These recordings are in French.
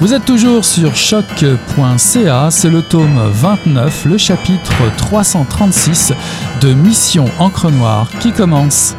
Vous êtes toujours sur choc.ca, c'est le tome 29, le chapitre 336 de Mission Encre Noire qui commence.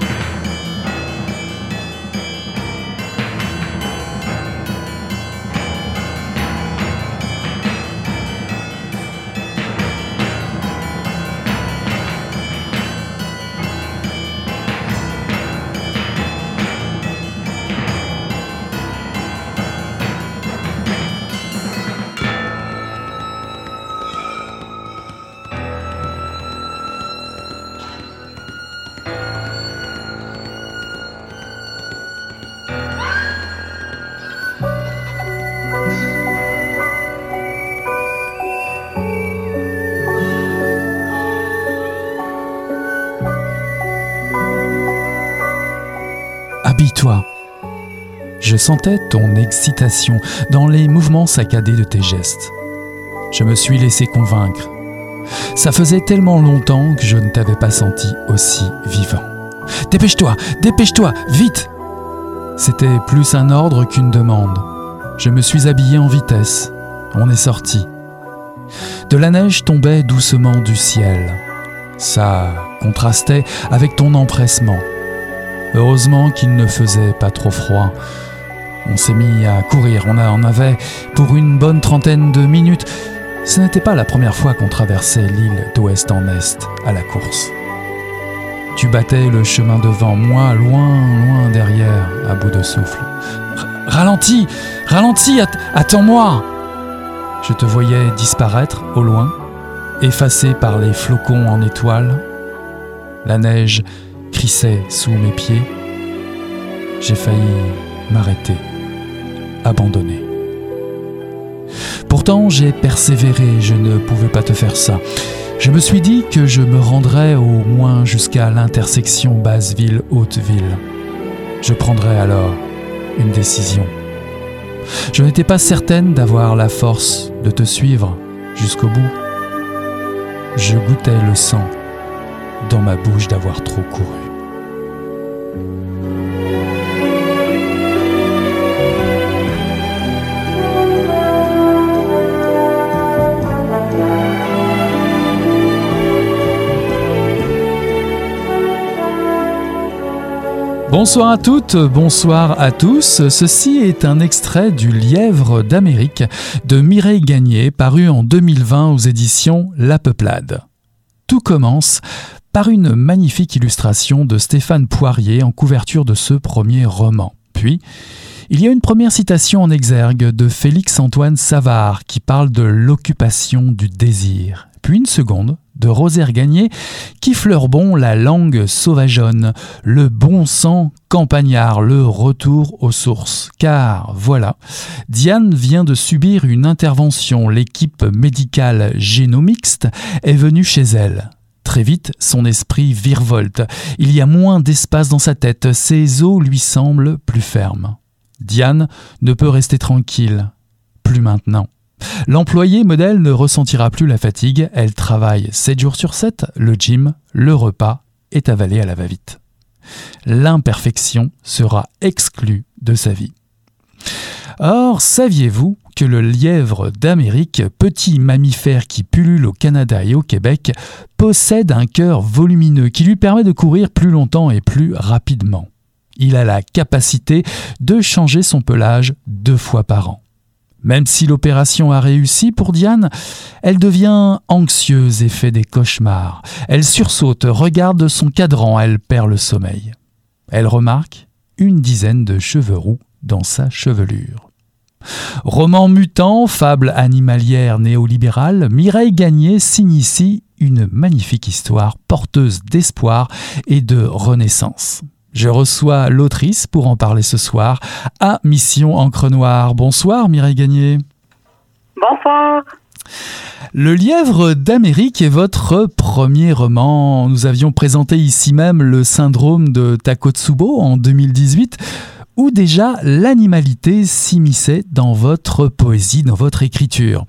Sentais ton excitation dans les mouvements saccadés de tes gestes. Je me suis laissé convaincre. Ça faisait tellement longtemps que je ne t'avais pas senti aussi vivant. Dépêche-toi, dépêche-toi, vite C'était plus un ordre qu'une demande. Je me suis habillé en vitesse. On est sorti. De la neige tombait doucement du ciel. Ça contrastait avec ton empressement. Heureusement qu'il ne faisait pas trop froid. On s'est mis à courir, on en avait pour une bonne trentaine de minutes. Ce n'était pas la première fois qu'on traversait l'île d'ouest en est à la course. Tu battais le chemin devant moi, loin, loin derrière, à bout de souffle. Ralentis, ralentis, attends-moi Je te voyais disparaître au loin, effacé par les flocons en étoiles. La neige crissait sous mes pieds. J'ai failli m'arrêter, abandonner. Pourtant, j'ai persévéré, je ne pouvais pas te faire ça. Je me suis dit que je me rendrais au moins jusqu'à l'intersection Basseville-Hauteville. Je prendrais alors une décision. Je n'étais pas certaine d'avoir la force de te suivre jusqu'au bout. Je goûtais le sang dans ma bouche d'avoir trop couru. Bonsoir à toutes, bonsoir à tous. Ceci est un extrait du Lièvre d'Amérique de Mireille Gagné, paru en 2020 aux éditions La Peuplade. Tout commence par une magnifique illustration de Stéphane Poirier en couverture de ce premier roman. Puis, il y a une première citation en exergue de Félix-Antoine Savard qui parle de l'occupation du désir. Puis une seconde de Rosaire Gagné qui fleure bon la langue sauvageonne, le bon sang campagnard, le retour aux sources. Car voilà, Diane vient de subir une intervention. L'équipe médicale génomixte est venue chez elle. Très vite, son esprit virevolte. Il y a moins d'espace dans sa tête. Ses os lui semblent plus fermes. Diane ne peut rester tranquille. Plus maintenant. L'employé modèle ne ressentira plus la fatigue, elle travaille 7 jours sur 7, le gym, le repas est avalé à la va-vite. L'imperfection sera exclue de sa vie. Or, saviez-vous que le lièvre d'Amérique, petit mammifère qui pullule au Canada et au Québec, possède un cœur volumineux qui lui permet de courir plus longtemps et plus rapidement? Il a la capacité de changer son pelage deux fois par an. Même si l'opération a réussi pour Diane, elle devient anxieuse et fait des cauchemars. Elle sursaute, regarde son cadran, elle perd le sommeil. Elle remarque une dizaine de cheveux roux dans sa chevelure. Roman mutant, fable animalière néolibérale, Mireille Gagné signe ici une magnifique histoire porteuse d'espoir et de renaissance. Je reçois l'autrice pour en parler ce soir à Mission Encre Noire. Bonsoir Mireille Gagné. Bonsoir. Le Lièvre d'Amérique est votre premier roman. Nous avions présenté ici même le syndrome de Takotsubo en 2018 où déjà l'animalité s'immisçait dans votre poésie, dans votre écriture.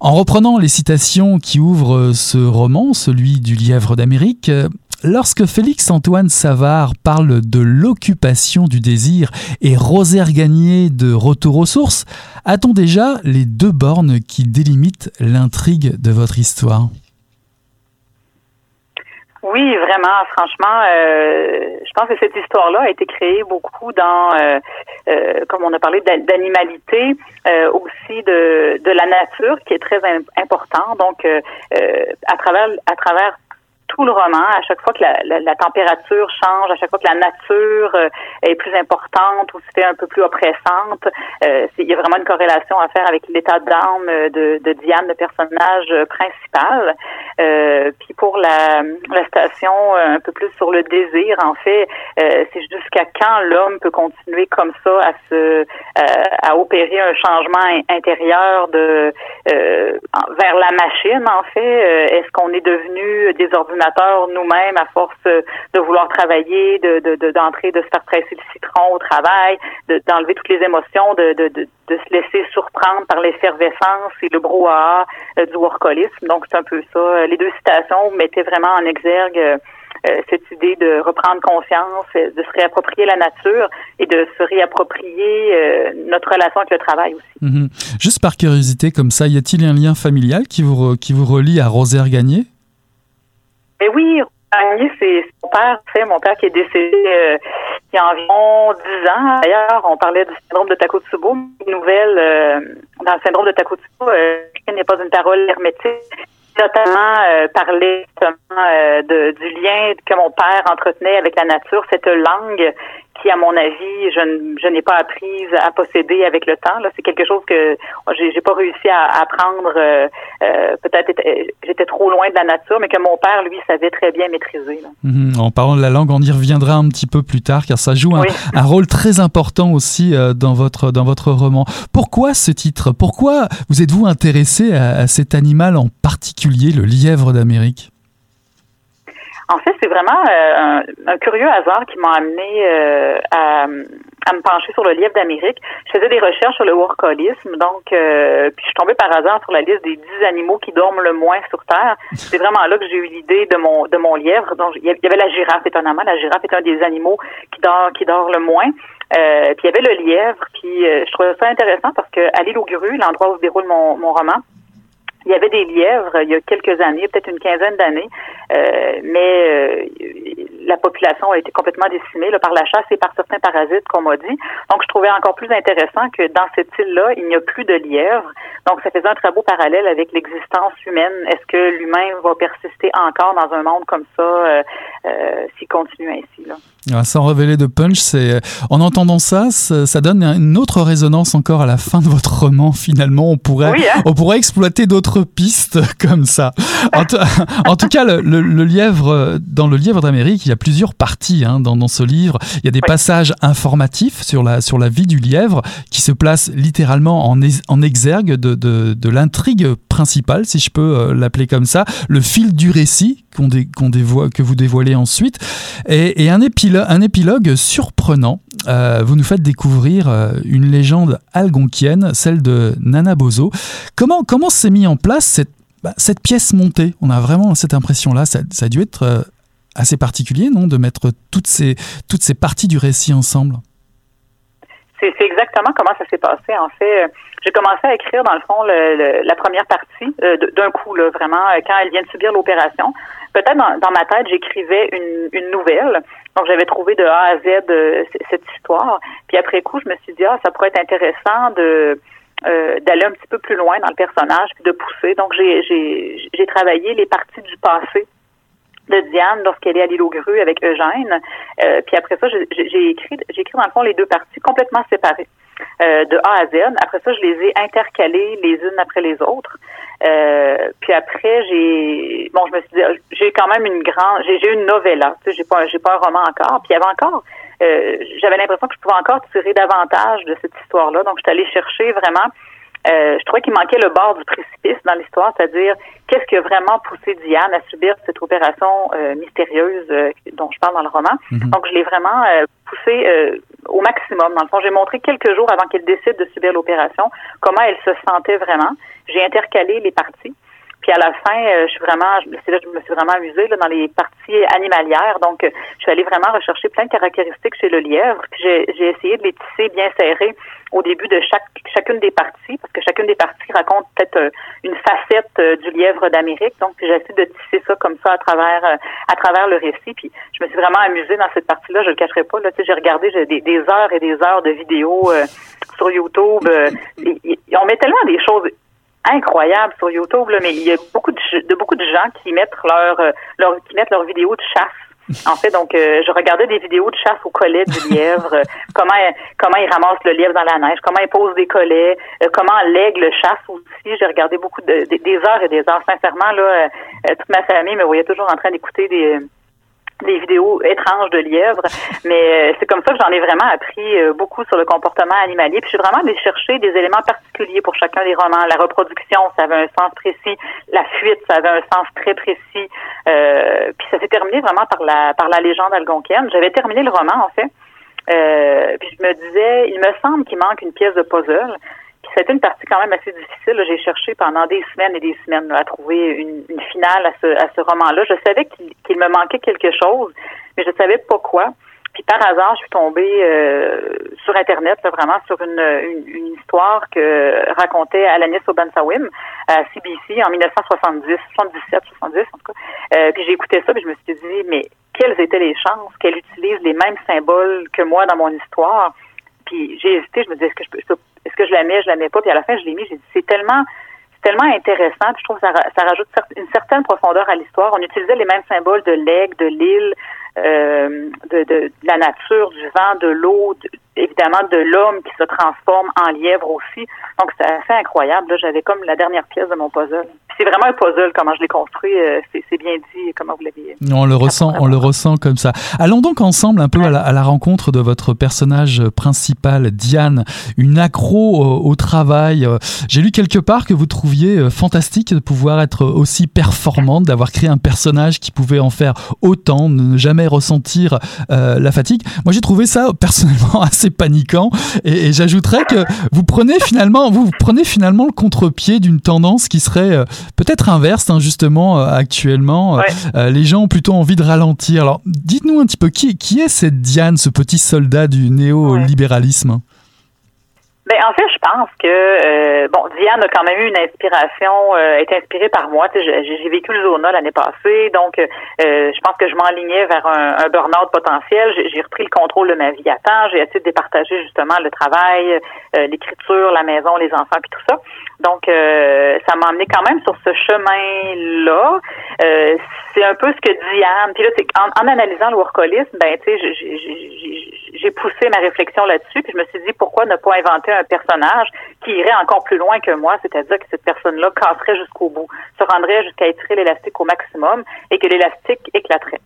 En reprenant les citations qui ouvrent ce roman, celui du Lièvre d'Amérique, lorsque Félix-Antoine Savard parle de l'occupation du désir et Rosaire Gagné de Retour aux sources, a-t-on déjà les deux bornes qui délimitent l'intrigue de votre histoire? Oui, vraiment, franchement, euh, je pense que cette histoire-là a été créée beaucoup dans, euh, euh, comme on a parlé d'animalité, aussi de, de la nature, qui est très important. Donc, à travers à travers tout le roman, à chaque fois que la, la, température change, à chaque fois que la nature euh, est plus importante ou se un peu plus oppressante, euh, il y a vraiment une corrélation à faire avec l'état d'âme de, de, Diane, le personnage principal. Euh, puis pour la, la station un peu plus sur le désir, en fait, c'est jusqu'à quand l'homme peut continuer comme ça à se à opérer un changement intérieur de vers la machine, en fait? Est-ce qu'on est devenu des nous-mêmes à force de vouloir travailler, de d'entrer, de, se faire presser le citron au travail, d'enlever toutes les émotions, de, de, de, se laisser surprendre par l'effervescence et le brouhaha euh, du workolisme. Donc c'est un peu ça. Les deux citations mettaient vraiment en exergue euh, cette idée de reprendre conscience, de se réapproprier la nature et de se réapproprier euh, notre relation avec le travail aussi. Mhm. Juste par curiosité, comme ça, y a-t-il un lien familial qui vous, qui vous relie à Rosaire Gagné? Mais oui, c'est mon père, c'est mon père qui est décédé euh, il y a environ 10 ans. D'ailleurs, on parlait du syndrome de Takotsubo. Une nouvelle euh, dans le syndrome de Takotsubo, euh, n'est pas une parole hermétique notamment euh, parler euh, de, du lien que mon père entretenait avec la nature, cette langue qui, à mon avis, je, je n'ai pas apprise à posséder avec le temps. Là, c'est quelque chose que j'ai, j'ai pas réussi à apprendre. Euh, euh, peut-être j'étais trop loin de la nature, mais que mon père, lui, savait très bien maîtriser. Mhm. en parlant de la langue, on y reviendra un petit peu plus tard, car ça joue un, un rôle très important aussi dans votre dans votre roman. Pourquoi ce titre? Pourquoi vous êtes-vous intéressé à, à cet animal en particulier le lièvre d'Amérique? En fait, c'est vraiment euh, un, curieux hasard qui m'a amené euh, à, me pencher sur le lièvre d'Amérique. Je faisais des recherches sur le workolisme, donc euh, puis je suis tombée par hasard sur la liste des dix animaux qui dorment le moins sur Terre. C'est vraiment là que j'ai eu l'idée de mon de mon lièvre. Donc il y avait la girafe étonnamment. La girafe est un des animaux qui dort qui dort le moins. puis il y avait le lièvre. Puis je trouvais ça intéressant parce que à l'île aux l'endroit où se déroule mon, mon roman, il y avait des lièvres il y a quelques années, peut-être une quinzaine d'années, euh, mais euh, la population a été complètement décimée là, par la chasse et par certains parasites, qu'on m'a dit. Donc, je trouvais encore plus intéressant que dans cette île-là, il n'y a plus de lièvres. Donc, ça faisait un très beau parallèle avec l'existence humaine. Est-ce que l'humain va persister encore dans un monde comme ça euh, euh s'il continue ainsi? Là? Ah, sans révéler de punch, c'est en entendant ça, ça, donne une autre résonance encore à la fin de votre roman. Finalement, on pourrait, hein? on pourrait exploiter d'autres pistes comme ça. En, en tout cas, le, le, lièvre dans le lièvre d'Amérique, il y a plusieurs parties hein, dans, dans, ce livre. Il y a des passages informatifs sur la sur la vie du lièvre qui se placent littéralement en, en exergue de, de, de l'intrigue principale, si je peux euh, l'appeler comme ça, le fil du récit qu'on que vous dévoilez ensuite, et, un épilogue surprenant. Euh, vous nous faites découvrir euh, une légende algonquienne, celle de Nana Bozo. Comment, comment s'est mis en place cette, bah, pièce montée? On a vraiment cette impression-là. Ça, ça, a dû être euh, assez particulier, non De mettre toutes ces, toutes ces parties du récit ensemble? C'est exactement comment ça s'est passé. En fait, j'ai commencé à écrire, dans le fond, la première partie d'un coup, vraiment, quand elle vient de subir l'opération. Peut-être dans, ma tête, j'écrivais une, une nouvelle. Donc, j'avais trouvé de A à Z euh, cette histoire. Puis après coup, je me suis dit, ah, ça pourrait être intéressant de euh, d'aller un petit peu plus loin dans le personnage puis de pousser. Donc, j'ai j'ai travaillé les parties du passé de Diane lorsqu'elle est à l'île aux grues avec Eugène. Euh, puis après ça, j'ai écrit, j'ai écrit dans le fond les deux parties complètement séparées. Euh, de A à Z. Après ça, je les ai intercalées les unes après les autres. Euh, puis après, j'ai bon, je me suis dit, j'ai quand même une grande, j'ai une novella. Tu sais, j'ai pas, j'ai pas un roman encore. Puis il y avait encore, euh, j'avais l'impression que je pouvais encore tirer davantage de cette histoire-là. Donc, je suis allée chercher vraiment euh, je trouvais qu'il manquait le bord du précipice dans l'histoire, c'est-à-dire qu'est-ce qui a vraiment poussé Diane à subir cette opération mystérieuse dont je parle dans le roman. Mhm. Donc, je l'ai vraiment poussé au maximum. Dans le fond, j'ai montré quelques jours avant qu'elle décide de subir l'opération comment elle se sentait vraiment. J'ai intercalé les parties. Puis à la fin, je suis vraiment, je me suis vraiment amusée là, dans les parties animalières. Donc, je suis allée vraiment rechercher plein de caractéristiques chez le lièvre. Puis j'ai essayé de les tisser bien serrés au début de chaque chacune des parties, parce que chacune des parties raconte peut-être une facette du lièvre d'Amérique. Donc, j'essaie de tisser ça comme ça à travers à travers le récit. Puis, je me suis vraiment amusée dans cette partie-là. Je le cacherai pas. Là, j'ai regardé j'ai des, des, heures et des heures de vidéos sur YouTube. on met tellement des choses incroyables sur YouTube, là, mais il y a beaucoup de, beaucoup de gens qui mettent leur, leur qui mettent leurs vidéos de chasse. En fait, donc, euh, je regardais des vidéos de chasse au collet du lièvre, euh, comment comment ils ramassent le lièvre dans la neige, comment ils posent des collets, euh, comment l'aigle chasse aussi. J'ai regardé beaucoup de, des heures et des heures. Sincèrement, là, toute ma famille me voyait toujours en train d'écouter des des vidéos étranges de lièvres, mais euh, c'est comme ça que j'en ai vraiment appris euh, beaucoup sur le comportement animalier. Puis je suis vraiment allée chercher des éléments particuliers pour chacun des romans. La reproduction, ça avait un sens précis. La fuite, ça avait un sens très précis. Euh, puis ça s'est terminé vraiment par la par la légende algonquienne. J'avais terminé le roman en fait. puis je me disais, il me semble qu'il manque une pièce de puzzle. C'était une partie quand même assez difficile. J'ai cherché pendant des semaines et des semaines à trouver une, finale à ce, à ce roman-là. Je savais qu'il me manquait quelque chose, mais je ne savais pas quoi. Puis par hasard, je suis tombée euh, sur Internet, vraiment sur une, une, histoire que racontait Alanis Obansawim à CBC en 1970, 77, 70 en tout cas. Euh, puis j'ai écouté ça, puis je me suis dit, mais quelles étaient les chances qu'elle utilise les mêmes symboles que moi dans mon histoire? Puis j'ai hésité, je me disais, est-ce que je peux, est-ce que je la mets, je la mets pas, puis à la fin, je l'ai mis, j'ai dit, c'est tellement, c'est tellement intéressant, puis je trouve que ça, ça rajoute une certaine profondeur à l'histoire. On utilisait les mêmes symboles de l'aigle, de l'île, euh, de, de, la nature, du vent, de l'eau, évidemment de l'homme qui se transforme en lièvre aussi. Donc c'est assez incroyable. J'avais comme la dernière pièce de mon puzzle. C'est vraiment un puzzle comment je l'ai construit. Euh, c'est bien dit comment vous l'avez. On le ressent, on le ressent comme ça. Allons donc ensemble un peu à, la, rencontre de votre personnage principal, Diane, une accro au, travail. J'ai lu quelque part que vous trouviez euh, fantastique de pouvoir être aussi performante, d'avoir créé un personnage qui pouvait en faire autant, ne jamais ressentir euh, la fatigue. Moi, j'ai trouvé ça personnellement assez paniquant. Et, j'ajouterais que vous prenez finalement, vous prenez finalement le contre-pied d'une tendance qui serait euh, peut-être inverse, hein, justement, euh, actuellement. Euh, les gens ont plutôt envie de ralentir. Alors, dites-nous un petit peu, qui, qui est cette Diane, ce petit soldat du néolibéralisme? Ben, en fait, je pense que euh, bon, Diane a quand même eu une inspiration, euh, est inspirée par moi. J'ai vécu le Zona l'année passée, donc euh, je pense que je m'enlignais vers un, un burn-out potentiel. J'ai repris le contrôle de ma vie à temps. J'ai essayé de départager justement le travail, euh, l'écriture, la maison, les enfants, puis tout ça. Donc, ça m'a emmené quand même sur ce chemin-là. c'est un peu ce que Diane. Puis là, en, en analysant le workolisme, ben, tu sais, j'ai poussé ma réflexion là-dessus. Puis je me suis dit pourquoi ne pas inventer un personnage qui irait encore plus loin que moi, c'est-à-dire que cette personne-là casserait jusqu'au bout, se rendrait jusqu'à étirer l'élastique au maximum et que l'élastique éclaterait.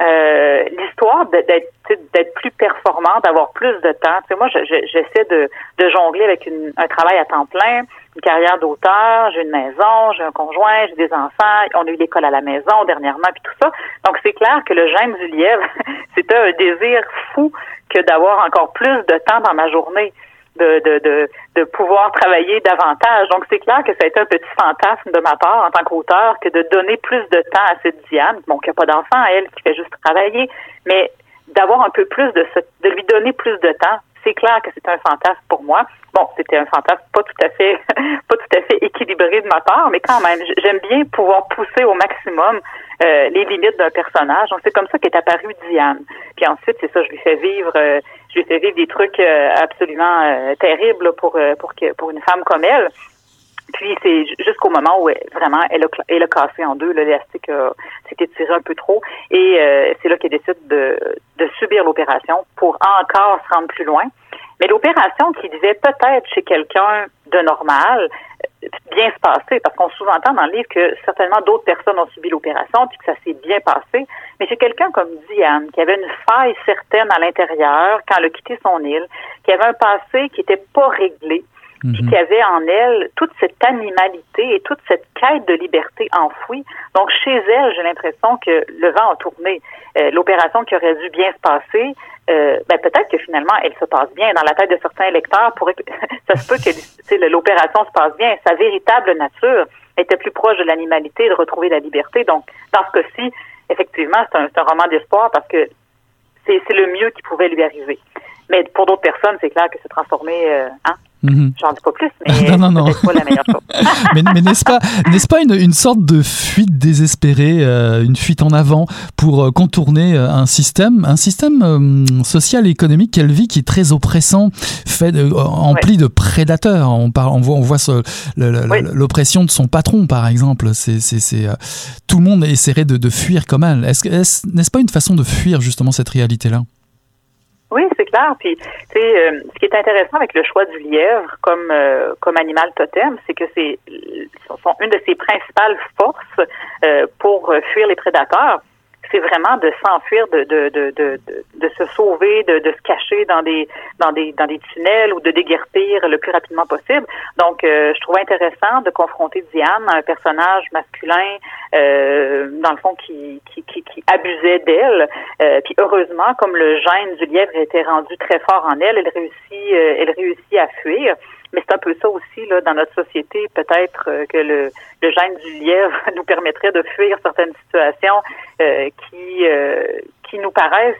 Euh, l'histoire d'être plus performante, d'avoir plus de temps. Tu sais, moi, j'essaie de, de jongler avec une, un travail à temps plein, une carrière d'auteur, j'ai une maison, j'ai un conjoint, j'ai des enfants, on a eu l'école à la maison dernièrement, puis tout ça. Donc, c'est clair que le gène du lièvre, c'était un désir fou que d'avoir encore plus de temps dans ma journée de, de, de, de pouvoir travailler davantage. Donc, c'est clair que ça a été un petit fantasme de ma part en tant qu'auteur que de donner plus de temps à cette Diane, bon, qui n'a pas d'enfant, elle, qui fait juste travailler, mais d'avoir un peu plus de de lui donner plus de temps. C'est clair que c'est un fantasme pour moi. Bon, c'était un fantasme pas tout à fait, pas tout à fait équilibré de ma part, mais quand même, j'aime bien pouvoir pousser au maximum euh, les limites d'un personnage. Donc c'est comme ça qu'est apparue Diane. Puis ensuite, c'est ça, je lui fais vivre, euh, je lui fais vivre des trucs euh, absolument terribles pour pour que pour une femme comme elle. Puis c'est jusqu'au moment où vraiment elle a, elle a cassé en deux, l'élastique s'est étiré un peu trop et c'est là qu'elle décide de, de subir l'opération pour encore se rendre plus loin. Mais l'opération qui devait peut-être chez quelqu'un de normal bien se passer, parce qu'on sous-entend dans le livre que certainement d'autres personnes ont subi l'opération puis que ça s'est bien passé. Mais c'est quelqu'un comme Diane qui avait une faille certaine à l'intérieur quand elle a quitté son île, qui avait un passé qui n'était pas réglé, puis mhm. qui avait en elle toute cette animalité et toute cette quête de liberté enfouie. Donc chez elle, j'ai l'impression que le vent a tourné. Euh, l'opération qui aurait dû bien se passer, euh, ben peut-être que finalement elle se passe bien dans la tête de certains lecteurs. Ça se peut que l'opération se passe bien. Sa véritable nature, était plus proche de l'animalité et de retrouver la liberté. Donc, dans ce cas-ci, effectivement, c'est un, un, roman d'espoir parce que c'est le mieux qui pouvait lui arriver. Mais pour d'autres personnes, c'est clair que se transformer, euh, hein, Mhm. J'en dis pas plus, mais non, non, non. pas la meilleure chose. mais, mais n'est-ce pas, n'est-ce pas une, une, sorte de fuite désespérée, euh, une fuite en avant pour euh, contourner euh, un système, un système social et économique qu'elle vit qui est très oppressant, fait empli de prédateurs? On, parle, on voit, on voit l'oppression de son patron, par exemple. C'est, tout le monde essaierait de, de fuir comme elle. Est-ce, est-ce, n'est-ce pas une façon de fuir justement cette réalité-là? Oui, c'est clair. Puis, tu sais, euh, ce qui est intéressant avec le choix du lièvre comme euh, comme animal totem, c'est que c'est sont une de ses principales forces euh, pour fuir les prédateurs c'est vraiment de s'enfuir, de, de, de, de, de, se sauver, de, de se cacher dans des, dans, des, dans des tunnels ou de déguerpir le plus rapidement possible. Donc, euh, je trouvais intéressant de confronter Diane, un personnage masculin, euh, dans le fond, qui, qui, qui, qui abusait d'elle. Euh, puis heureusement, comme le gène du lièvre était rendu très fort en elle, elle réussit, euh, elle réussit à fuir. Mais c'est un peu ça aussi là dans notre société, peut-être euh, que le, le gène du lièvre nous permettrait de fuir certaines situations euh, qui euh, qui nous paraissent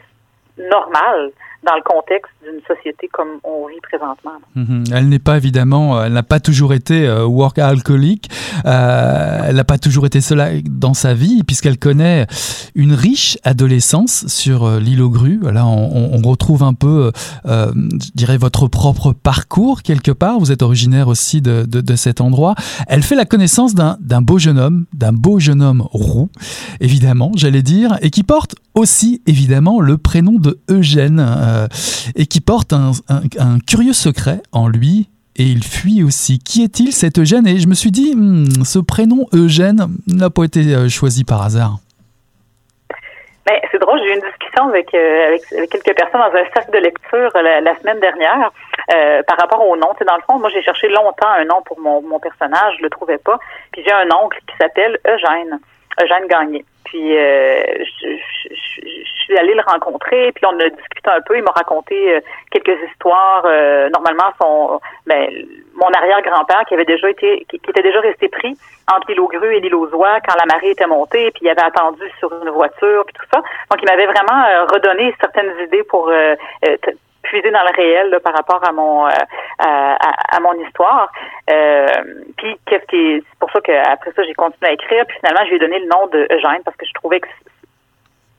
normales dans le contexte d'une société comme on vit présentement. Mhm. Elle n'est pas évidemment, euh, elle n'a pas toujours été euh, work alcoolique, euh, elle n'a pas toujours été cela dans sa vie, puisqu'elle connaît une riche adolescence sur euh, l'île aux grues. Là, on, retrouve un peu, je dirais, votre propre parcours quelque part. Vous êtes originaire aussi de, de, de cet endroit. Elle fait la connaissance d'un beau jeune homme, d'un beau jeune homme roux, évidemment, j'allais dire, et qui porte aussi évidemment le prénom de Eugène euh, et qui porte un, curieux secret en lui. Et il fuit aussi. Qui est-il cet Eugène? Et je me suis dit, hmm, ce prénom Eugène n'a pas été euh, choisi par hasard. Ben, c'est drôle, j'ai eu une discussion avec, euh, quelques personnes dans un cercle de lecture la, semaine dernière par rapport au nom. C'est dans le fond, moi j'ai cherché longtemps un nom pour mon, personnage, je le trouvais pas. Puis j'ai un oncle qui s'appelle Eugène, Eugène Gagné. Puis euh, je, suis allée le rencontrer, puis on a discuté un peu. Il m'a raconté euh, quelques histoires. Euh, normalement, son ben, mon arrière-grand-père qui avait déjà été qui, qui, était déjà resté pris entre l'île aux grues et l'île aux oies quand la marée était montée, puis il avait attendu sur une voiture, puis tout ça. Donc, il m'avait vraiment euh, redonné certaines idées pour euh, euh, puiser dans le réel là, par rapport à mon euh, à, à, mon histoire. Euh, puis qu'est-ce qui est, c'est pour ça qu'après ça j'ai continué à écrire. Puis finalement j'ai donné le nom de Eugène parce que je trouvais que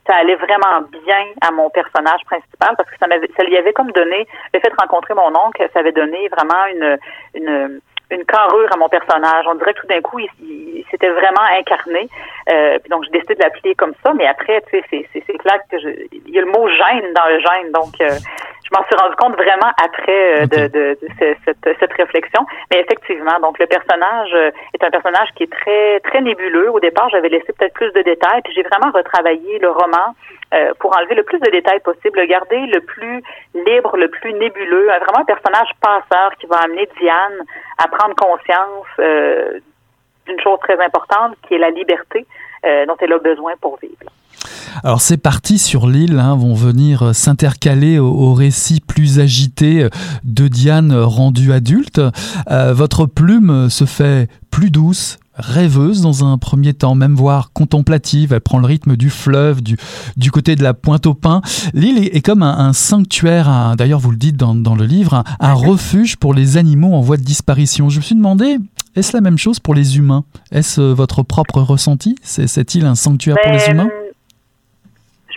ça allait vraiment bien à mon personnage principal parce que ça m'avait ça lui avait comme donné le fait de rencontrer mon oncle, ça avait donné vraiment une une une carrure à mon personnage. On dirait que tout d'un coup, il, s'était vraiment incarné. Euh, puis donc, j'ai décidé de l'appeler comme ça. Mais après, tu sais, c'est clair que je, il y a le mot gêne dans le. Donc, euh, je m'en suis rendu compte vraiment après euh, de, de, de, cette, cette, réflexion. Mais effectivement, donc le personnage euh, est un personnage qui est très très nébuleux. Au départ, j'avais laissé peut-être plus de détails, puis j'ai vraiment retravaillé le roman euh, pour enlever le plus de détails possible, le garder le plus libre, le plus nébuleux. Vraiment un personnage passeur qui va amener Diane à prendre conscience euh, d'une chose très importante, qui est la liberté euh, dont elle a besoin pour vivre. Alors ces parties sur l'île hein, vont venir s'intercaler au, au, récit plus agité de Diane rendue adulte. Euh, votre plume se fait plus douce, rêveuse dans un premier temps, même voire contemplative. Elle prend le rythme du fleuve, du, du côté de la pointe au pin. L'île est, est, comme un, un sanctuaire, d'ailleurs vous le dites dans, dans le livre, un, un, refuge pour les animaux en voie de disparition. Je me suis demandé, est-ce la même chose pour les humains? Est-ce votre propre ressenti? C'est cette île un sanctuaire pour les humains? je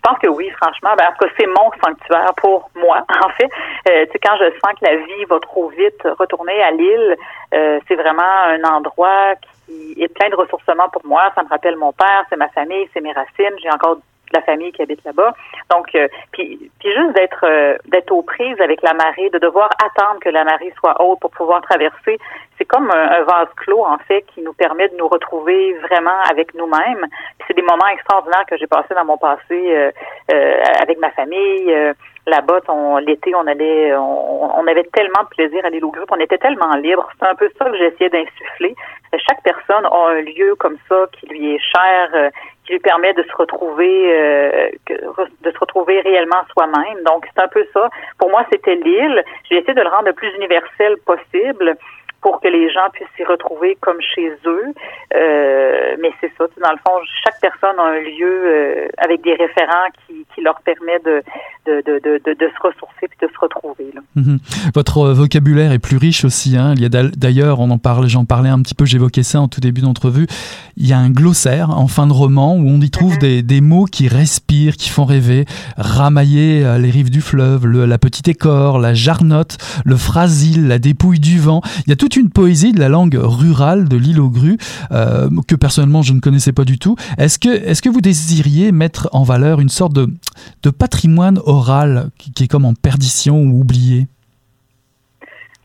pense que oui, franchement. Ben, c'est mon sanctuaire pour moi, en fait. Euh, tu sais, quand je sens que la vie va trop vite, retourner à l'île, euh, c'est vraiment un endroit qui est plein de ressourcements pour moi. Ça me rappelle mon père, c'est ma famille, c'est mes racines. J'ai encore de la famille qui habite là-bas. Donc, euh, puis, puis juste d'être euh, d'être aux prises avec la marée, de devoir attendre que la marée soit haute pour pouvoir traverser, c'est comme un, vase clos en fait qui nous permet de nous retrouver vraiment avec nous-mêmes. C'est des moments extraordinaires que j'ai passés dans mon passé euh, euh avec ma famille. Euh, là-bas, l'été, on allait, on, on, avait tellement de plaisir à aller au groupe, on était tellement libre. C'est un peu ça que j'essayais d'insuffler. Chaque personne a un lieu comme ça qui lui est cher, euh, qui lui permet de se retrouver, euh, de se retrouver réellement soi-même. Donc c'est un peu ça. Pour moi, c'était l'île. J'ai essayé de le rendre le plus universel possible pour que les gens puissent s'y retrouver comme chez eux. Euh, mais c'est ça, dans le fond, chaque personne a un lieu euh, avec des référents qui, qui leur permet de, de, de, de, de se ressourcer puis de se retrouver. Là. Mhm. Votre vocabulaire est plus riche aussi. Hein. Il y a d'ailleurs, on en parle, j'en parlais un petit peu, j'évoquais ça en tout début d'entrevue. Il y a un glossaire en fin de roman où on y trouve mhm. des, des, mots qui respirent, qui font rêver. Ramailler les rives du fleuve, le, la petite écor, la jarnotte, le phrasile, la dépouille du vent. Il y a une poésie de la langue rurale de l'île aux grues euh, que personnellement je ne connaissais pas du tout. Est-ce que, est que vous désiriez mettre en valeur une sorte de, patrimoine oral qui, est comme en perdition ou oublié?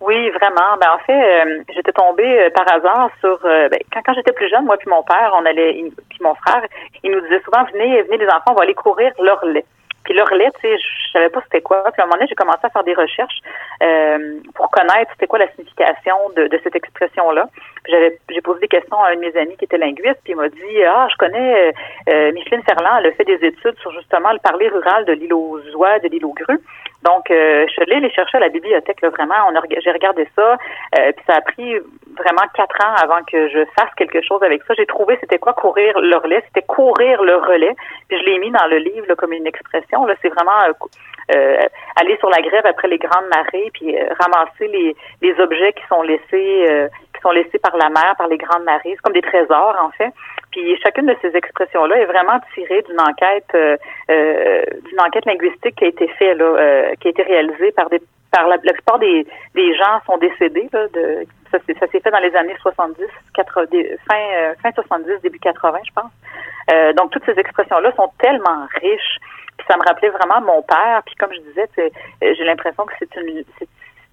Oui, vraiment. Ben, en fait, euh, j'étais tombée euh, par hasard sur ben, quand, j'étais plus jeune, moi puis mon père, on allait puis mon frère, il nous disait souvent venez, venez les enfants, on va aller courir leur lait. Puis le relais, tu sais, je savais pas c'était quoi. Puis à un moment donné, j'ai commencé à faire des recherches euh, pour connaître c'était quoi la signification de, de cette expression-là. J'avais, j'ai posé des questions à un de mes amis qui était linguiste, puis il m'a dit ah, je connais euh, Micheline Ferland, elle a fait des études sur justement le parler rural de l'île aux oies, de l'île aux grues. Donc, euh, je suis allée les chercher à la bibliothèque, là, vraiment. J'ai regardé ça, euh, puis ça a pris vraiment quatre ans avant que je fasse quelque chose avec ça. J'ai trouvé c'était quoi courir le relais, c'était courir le relais. Puis je l'ai mis dans le livre là, comme une expression. Là, c'est vraiment euh, euh aller sur la grève après les grandes marées, puis ramasser les, les objets qui sont laissés qui sont laissés par la mer, par les grandes marées. C'est comme des trésors en fait. Puis chacune de ces expressions-là est vraiment tirée d'une enquête, euh, euh, d'une enquête linguistique qui a été faite, là, euh, qui a été réalisée par des, par la, plupart des, des gens sont décédés. Là, de, ça, ça s'est fait dans les années 70, 80, fin, fin 70, début 80, je pense. donc toutes ces expressions-là sont tellement riches. Puis ça me rappelait vraiment mon père. Puis comme je disais, j'ai l'impression que c'est une, c'est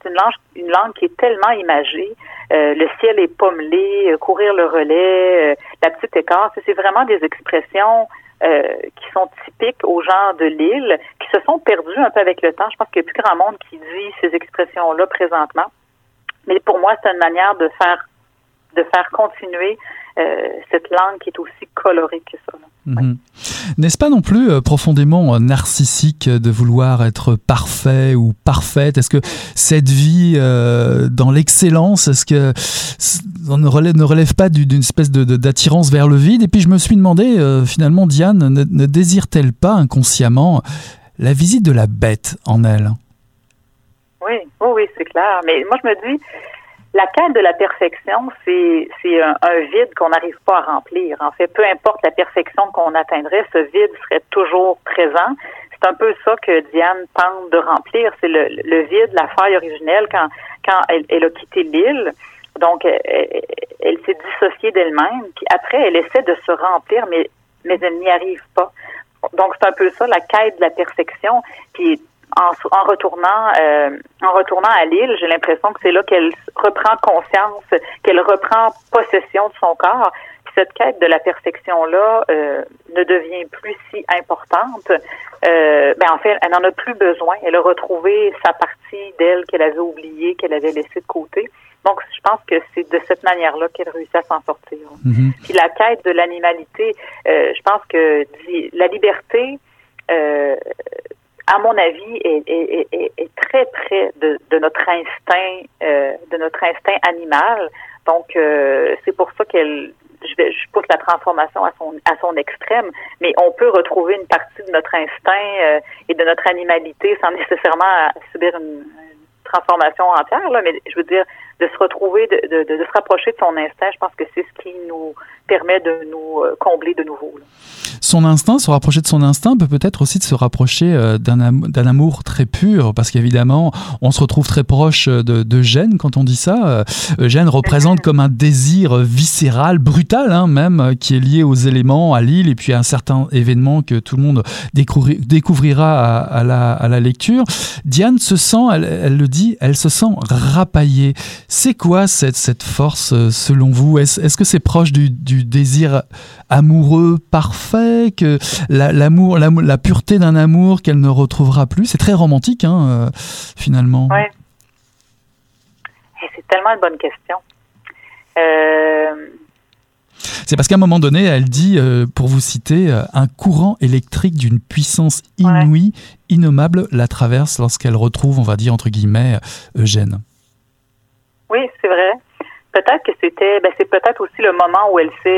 une langue, une langue qui est tellement imagée. Euh, le ciel est pommelé, euh, courir le relais, euh, la petite écart. C'est vraiment des expressions qui sont typiques aux gens de l'île, qui se sont perdues un peu avec le temps. Je pense qu'il n'y a plus grand monde qui dit ces expressions-là présentement. Mais pour moi, c'est une manière de faire de faire continuer cette langue qui est aussi colorée que ça. Mhm. N'est-ce pas non plus euh, profondément euh, narcissique de vouloir être parfait ou parfaite? Est-ce que cette vie euh, dans l'excellence, est-ce que on ne relève, ne relève pas d'une espèce d'attirance vers le vide? Et puis je me suis demandé, finalement, Diane, ne, désire-t-elle pas inconsciemment la visite de la bête en elle? Oui, oh oui, c'est clair. Mais moi, je me dis, la quête de la perfection, c'est c'est un, vide qu'on n'arrive pas à remplir. En fait, peu importe la perfection qu'on atteindrait, ce vide serait toujours présent. C'est un peu ça que Diane tente de remplir, c'est le, le, vide, la faille originelle quand quand elle, elle a quitté l'île. Donc, elle, elle s'est dissociée d'elle-même. Puis après, elle essaie de se remplir, mais mais elle n'y arrive pas. Donc, c'est un peu ça, la quête de la perfection. Puis en, en retournant euh, en retournant à Lille, j'ai l'impression que c'est là qu'elle reprend conscience, qu'elle reprend possession de son corps. cette quête de la perfection là euh, ne devient plus si importante. Euh, ben en fait, elle n'en a plus besoin. Elle a retrouvé sa partie d'elle qu'elle avait oubliée, qu'elle avait laissée de côté. Donc, je pense que c'est de cette manière-là qu'elle réussit à s'en sortir. Mm-hmm. Puis la quête de l'animalité, euh, je pense que la liberté, euh, à mon avis, est, est, très près de, de notre instinct, euh, de notre instinct animal. Donc, euh, c'est pour ça qu'elle, je, vais, je pousse la transformation à son, à son extrême, mais on peut retrouver une partie de notre instinct euh, et de notre animalité sans nécessairement subir une, transformation entière. Là, mais je veux dire, de se retrouver, de, de, de, se rapprocher de son instinct, je pense que c'est ce qui nous permet de nous euh, combler de nouveau. Son instinct, se rapprocher de son instinct, peut peut-être aussi de se rapprocher euh, d'un amour très pur, parce qu'évidemment, on se retrouve très proche de, de Gênes quand on dit ça. Euh, Gênes représente comme un désir viscéral, brutal hein, même, qui est lié aux éléments, à l'île, et puis à un certain événement que tout le monde découvrira à, la, à la, lecture. Diane se sent, elle, elle, le dit, elle se sent rapaillée. C'est quoi cette, cette force selon vous? Est-ce que c'est proche du, désir amoureux parfait, que l'amour, la, pureté d'un amour qu'elle ne retrouvera plus? C'est très romantique, hein, euh, finalement. Oui. C'est tellement une bonne question. Euh, C'est parce qu'à un moment donné, elle dit, euh, pour vous citer, un courant électrique d'une puissance inouïe, innommable, la traverse lorsqu'elle retrouve, on va dire entre guillemets, Eugène. Oui, c'est vrai. peut-être que c'était, ben c'est peut-être aussi le moment où elle s'est,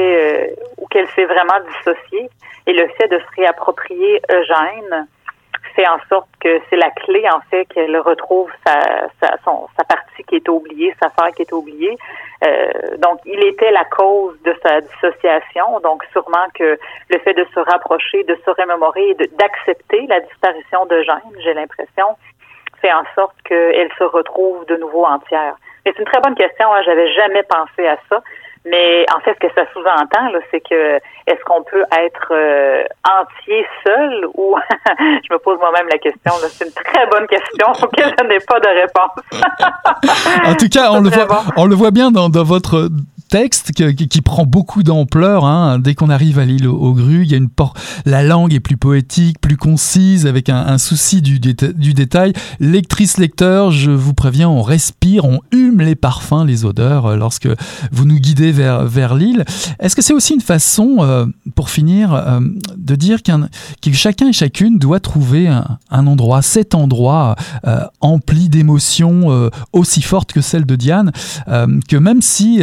euh, où qu'elle s'est vraiment dissociée et le fait de se réapproprier Eugène fait en sorte que c'est la clé, en fait, qu'elle retrouve sa, sa, son, sa partie qui est oubliée, sa part qui est oubliée. Euh, donc, il était la cause de sa dissociation. Donc, sûrement que le fait de se rapprocher, de se remémorer d'accepter la disparition de Jeanne, j'ai l'impression, fait en sorte qu'elle se retrouve de nouveau entière. Mais c'est une très bonne question. Hein. J'avais jamais pensé à ça. Mais en fait, ce que ça sous-entend, c'est que est-ce qu'on peut être euh, entier seul ou je me pose moi-même la question. C'est une très bonne question auquel je n'ai pas de réponse. en tout cas, on le, voit, on le voit bien dans, dans votre texte qui, prend beaucoup d'ampleur. Hein. Dès qu'on arrive à l'île aux, grues, il y a une la langue est plus poétique, plus concise, avec un, souci du, du, détail. Lectrice, lecteur, je vous préviens, on respire, on hume les parfums, les odeurs euh, lorsque vous nous guidez vers, vers l'île. Est-ce que c'est aussi une façon, euh, pour finir, euh, de dire qu'un, que chacun et chacune doit trouver un, endroit, cet endroit empli d'émotions aussi fortes que celle de Diane, que même si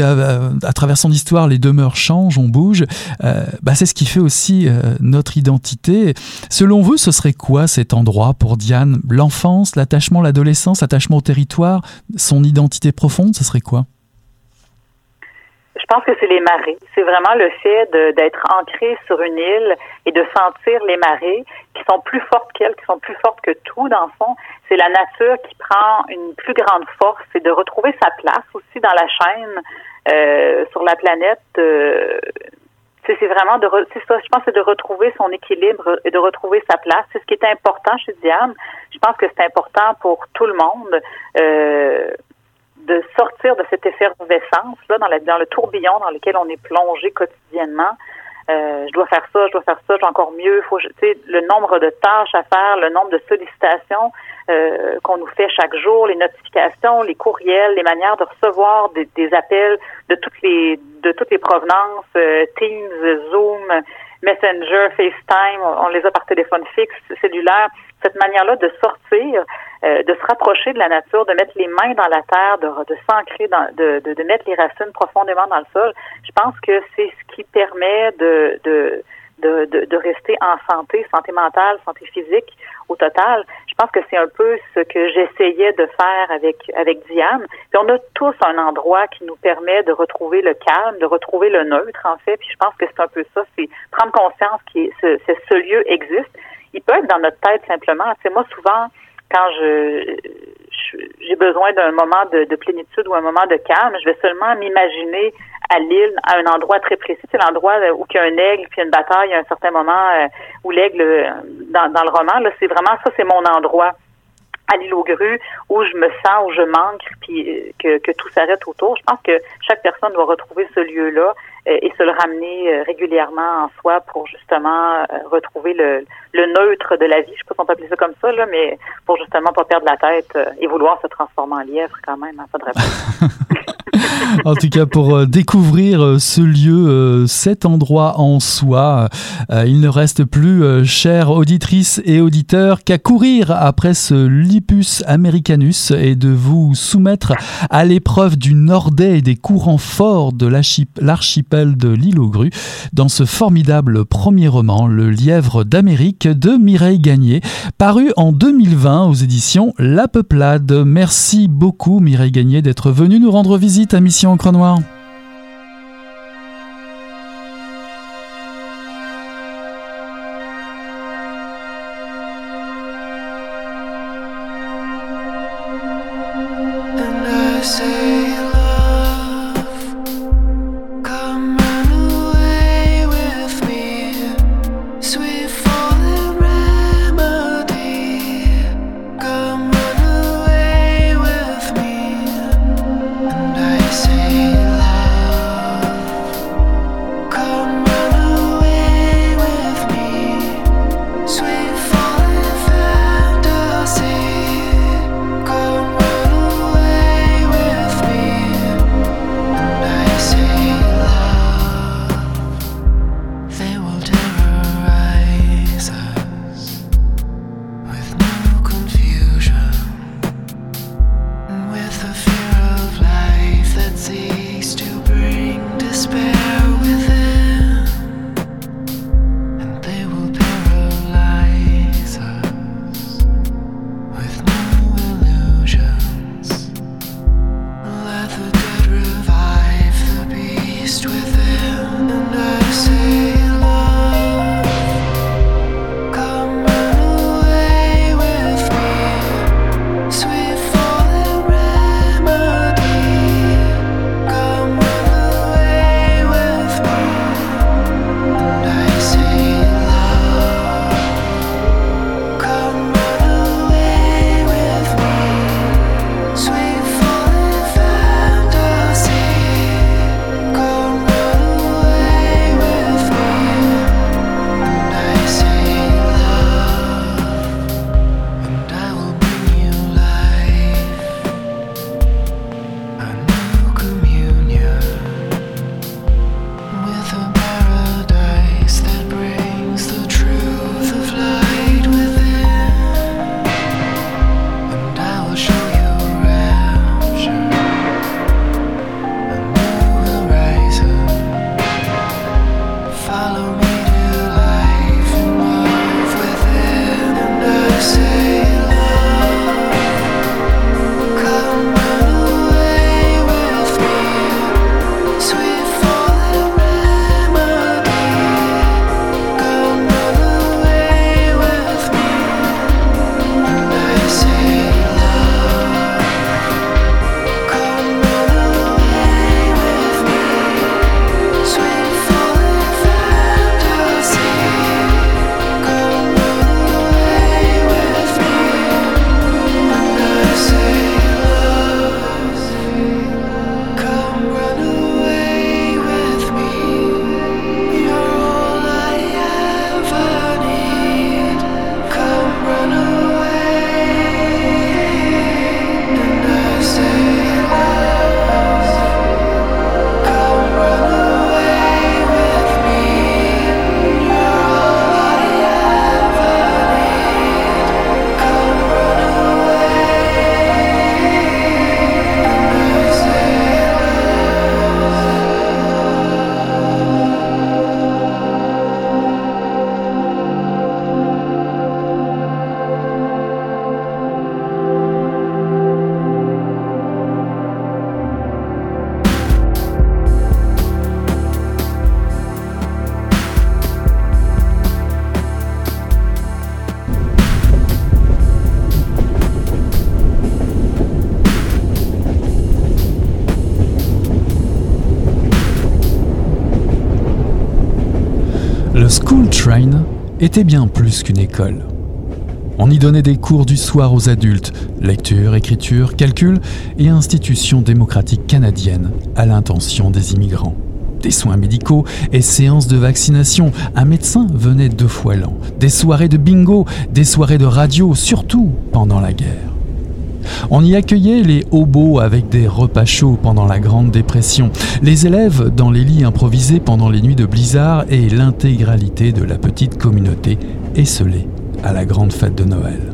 à travers son histoire, les demeures changent, on bouge. Euh, bah, c'est ce qui fait aussi euh, notre identité. Selon vous, ce serait quoi cet endroit pour Diane? L'enfance, l'attachement, l'adolescence, l'attachement au territoire, son identité profonde, ce serait quoi? Je pense que c'est les marées. C'est vraiment le fait d'être ancré sur une île et de sentir les marées qui sont plus fortes qu'elle, qui sont plus fortes que tout, dans le fond. C'est la nature qui prend une plus grande force et de retrouver sa place aussi dans la chaîne euh, sur la planète. Euh, c'est vraiment de c'est ça, je pense c'est de retrouver son équilibre et de retrouver sa place. C'est ce qui est important chez Diane. Je pense que c'est important pour tout le monde euh, de sortir de cette effervescence là dans, le tourbillon dans lequel on est plongé quotidiennement. Euh, je dois faire ça, je dois faire ça, j'ai encore mieux. Faut, le nombre de tâches à faire, le nombre de sollicitations euh, qu'on nous fait chaque jour, les notifications, les courriels, les manières de recevoir des, des appels de toutes les de toutes les provenances, euh, Teams, Zoom, Messenger, FaceTime, on les a par téléphone fixe, cellulaire. Cette manière-là de sortir, euh, de se rapprocher de la nature, de mettre les mains dans la terre, de, de s'ancrer, dans, de, de, de, mettre les racines profondément dans le sol, je pense que c'est ce qui permet de, de de, rester en santé, santé mentale, santé physique au total. Je pense que c'est un peu ce que j'essayais de faire avec avec Diane. On a tous un endroit qui nous permet de retrouver le calme, de retrouver le neutre en fait. Puis je pense que c'est un peu ça, c'est prendre conscience que ce, ce, lieu existe. Il peut être dans notre tête simplement. C'est moi souvent quand je j'ai besoin d'un moment de, de, plénitude ou un moment de calme, je vais seulement m'imaginer à l'île, à un endroit très précis. C'est l'endroit où il y a un aigle, puis une bataille, à un certain moment euh, où l'aigle, euh, dans, dans le roman, là, c'est vraiment ça, c'est mon endroit à l'île aux grues où je me sens, où je manque, puis euh, que, que tout s'arrête autour. Je pense que chaque personne doit retrouver ce lieu-là et se le ramener régulièrement en soi pour justement retrouver le, le neutre de la vie. Je sais pas si on peut appeler ça comme ça, là, mais pour justement pas perdre la tête et vouloir se transformer en lièvre quand même. Hein, ça devrait en tout cas, pour euh, découvrir euh, ce lieu, euh, cet endroit en soi, il ne reste plus, chères auditrices et auditeurs, qu'à courir après ce Lipus americanus et de vous soumettre à l'épreuve du Nordais et des courants forts de l'archipel de l'île aux grues dans ce formidable premier roman, Le Lièvre d'Amérique de Mireille Gagné, paru en 2020 aux éditions La Peuplade. Merci beaucoup Mireille Gagné d'être venue nous rendre visite à Mission Encre Noire. Était bien plus qu'une école. On y donnait des cours du soir aux adultes, lecture, écriture, calcul et institutions démocratiques canadiennes à l'intention des immigrants. Des soins médicaux et séances de vaccination. Un médecin venait deux fois l'an. Des soirées de bingo, des soirées de radio, surtout pendant la guerre. On y accueillait les hobos avec des repas chauds pendant la Grande Dépression, les élèves dans les lits improvisés pendant les nuits de blizzard et l'intégralité de la petite communauté esselée à la grande fête de Noël.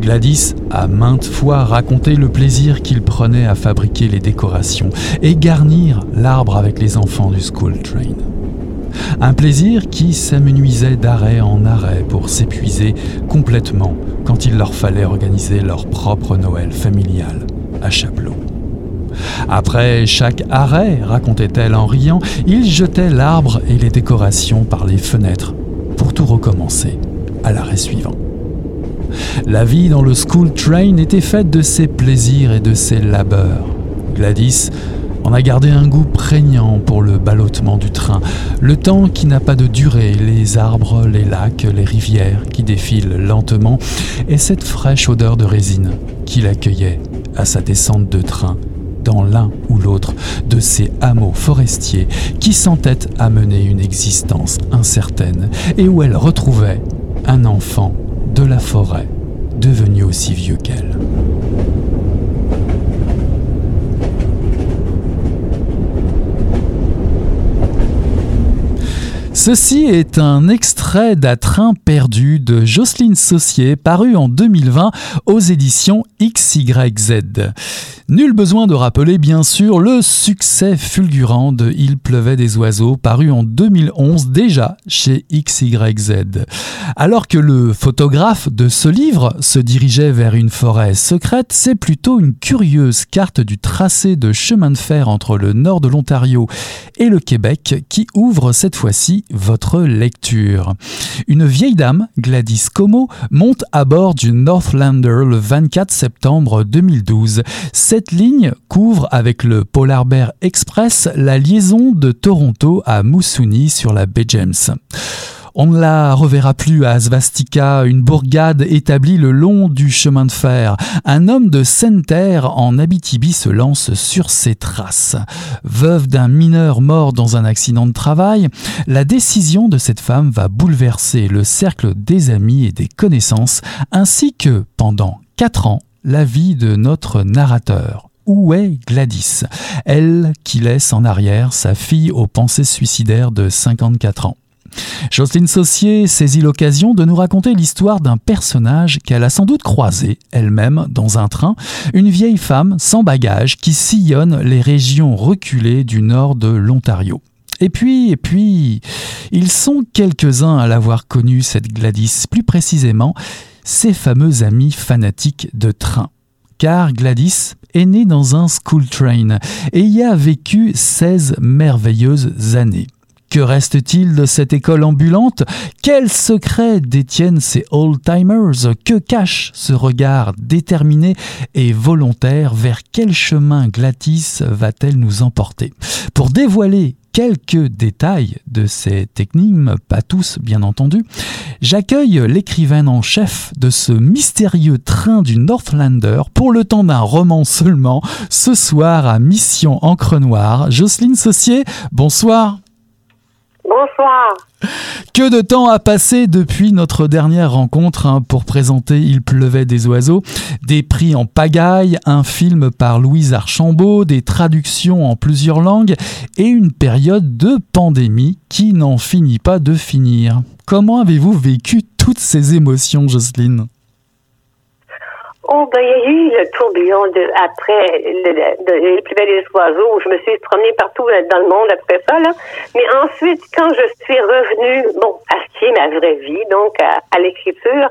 Gladys a maintes fois raconté le plaisir qu'il prenait à fabriquer les décorations et garnir l'arbre avec les enfants du School Train. Un plaisir qui s'amenuisait d'arrêt en arrêt pour s'épuiser complètement quand il leur fallait organiser leur propre Noël familial à Chaplot. Après chaque arrêt, racontait-elle en riant, ils jetaient l'arbre et les décorations par les fenêtres pour tout recommencer à l'arrêt suivant. La vie dans le school train était faite de ses plaisirs et de ses labeurs. Gladys on a gardé un goût prégnant pour le ballottement du train, le temps qui n'a pas de durée, les arbres, les lacs, les rivières qui défilent lentement, et cette fraîche odeur de résine qui l'accueillait à sa descente de train dans l'un ou l'autre de ces hameaux forestiers qui s'entêtent à mener une existence incertaine et où elle retrouvait un enfant de la forêt devenu aussi vieux qu'elle. Ceci est un extrait d'Attrain perdu de Jocelyne Saucier paru en 2020 aux éditions XYZ. Nul besoin de rappeler bien sûr le succès fulgurant de Il pleuvait des oiseaux paru en 2011 déjà chez XYZ. Alors que le photographe de ce livre se dirigeait vers une forêt secrète, c'est plutôt une curieuse carte du tracé de chemin de fer entre le nord de l'Ontario et le Québec qui ouvre cette fois-ci votre lecture. Une vieille dame, Gladys Como, monte à bord du Northlander le 24 septembre 2012. Cette ligne couvre avec le Polar Bear Express la liaison de Toronto à Moosonee sur la baie James. On ne la reverra plus à Svastika, une bourgade établie le long du chemin de fer. Un homme de Sainte-Terre en Abitibi se lance sur ses traces. Veuve d'un mineur mort dans un accident de travail, la décision de cette femme va bouleverser le cercle des amis et des connaissances, ainsi que, pendant quatre ans, la vie de notre narrateur. Où est Gladys? Elle qui laisse en arrière sa fille aux pensées suicidaires de 54 ans. Jocelyne Saucier saisit l'occasion de nous raconter l'histoire d'un personnage qu'elle a sans doute croisé elle-même dans un train, une vieille femme sans bagages qui sillonne les régions reculées du nord de l'Ontario. Et puis, et puis, ils sont quelques-uns à l'avoir connue, cette Gladys, plus précisément, ses fameux amis fanatiques de train. Car Gladys est née dans un school train et y a vécu 16 merveilleuses années. Que reste-t-il de cette école ambulante? Quels secrets détiennent ces old-timers? Que cache ce regard déterminé et volontaire? Vers quel chemin Gladys va-t-elle nous emporter? Pour dévoiler quelques détails de cette énigme, pas tous bien entendu, j'accueille l'écrivaine en chef de ce mystérieux train du Northlander pour le temps d'un roman seulement, ce soir à Mission Encre Noire. Jocelyne Saucier, bonsoir. Bonsoir. Que de temps a passé depuis notre dernière rencontre hein, pour présenter Il pleuvait des oiseaux, des prix en pagaille, un film par Louise Archambault, des traductions en plusieurs langues et une période de pandémie qui n'en finit pas de finir. Comment avez-vous vécu toutes ces émotions, Jocelyne? Oh, ben, il y a eu le tourbillon de, après le, les plus belles oiseaux où je me suis promenée partout dans le monde après ça, là. Mais ensuite, quand je suis revenue, bon, à ce qui est ma vraie vie, donc à, à l'écriture,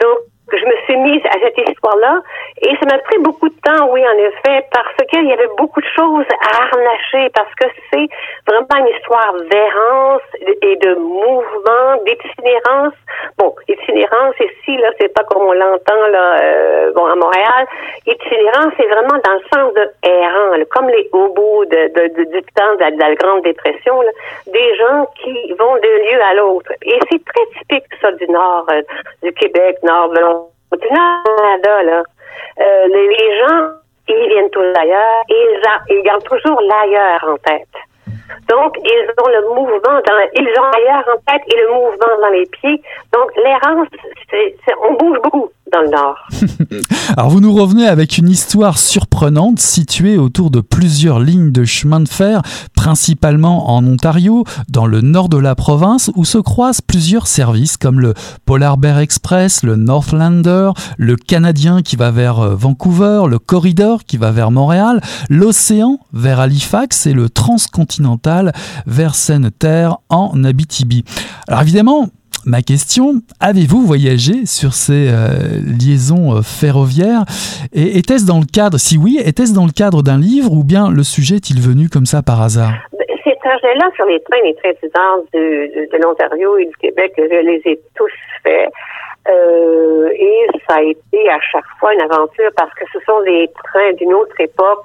donc je me suis mise à cette histoire-là. Et ça m'a pris beaucoup de temps, oui, en effet, parce qu'il y avait beaucoup de choses à harnacher, parce que c'est vraiment une histoire d'errance et de mouvement, d'itinérance. Bon, itinérance ici, là, c'est pas comme on l'entend, là, euh, bon, à Montréal. Itinérance, c'est vraiment dans le sens de errant, comme les hobos du temps de la, Grande Dépression, là, des gens qui vont d'un lieu à l'autre. Et c'est très typique, ça, du nord, euh, du Québec, nord de Canada, là, euh, les, gens, ils viennent tous d'ailleurs et ils, gardent toujours l'ailleurs en tête. Donc, ils ont le mouvement dans, ils ont l'ailleurs en tête et le mouvement dans les pieds. Donc, l'errance, on bouge beaucoup dans le nord. Alors vous nous revenez avec une histoire surprenante située autour de plusieurs lignes de chemin de fer, principalement en Ontario, dans le nord de la province, où se croisent plusieurs services comme le Polar Bear Express, le Northlander, le Canadien qui va vers euh, Vancouver, le Corridor qui va vers Montréal, l'Océan vers Halifax et le Transcontinental vers Seine-Terre en Abitibi. Alors évidemment, Ma question, avez-vous voyagé sur ces euh, liaisons euh, ferroviaires? Et était-ce dans le cadre, si oui, était-ce dans le cadre d'un livre ou bien le sujet est-il venu comme ça par hasard? Ces trajets-là sur les trains les trains de, de l'Ontario et du Québec, je les ai tous faits. Euh, et ça a été à chaque fois une aventure parce que ce sont des trains d'une autre époque.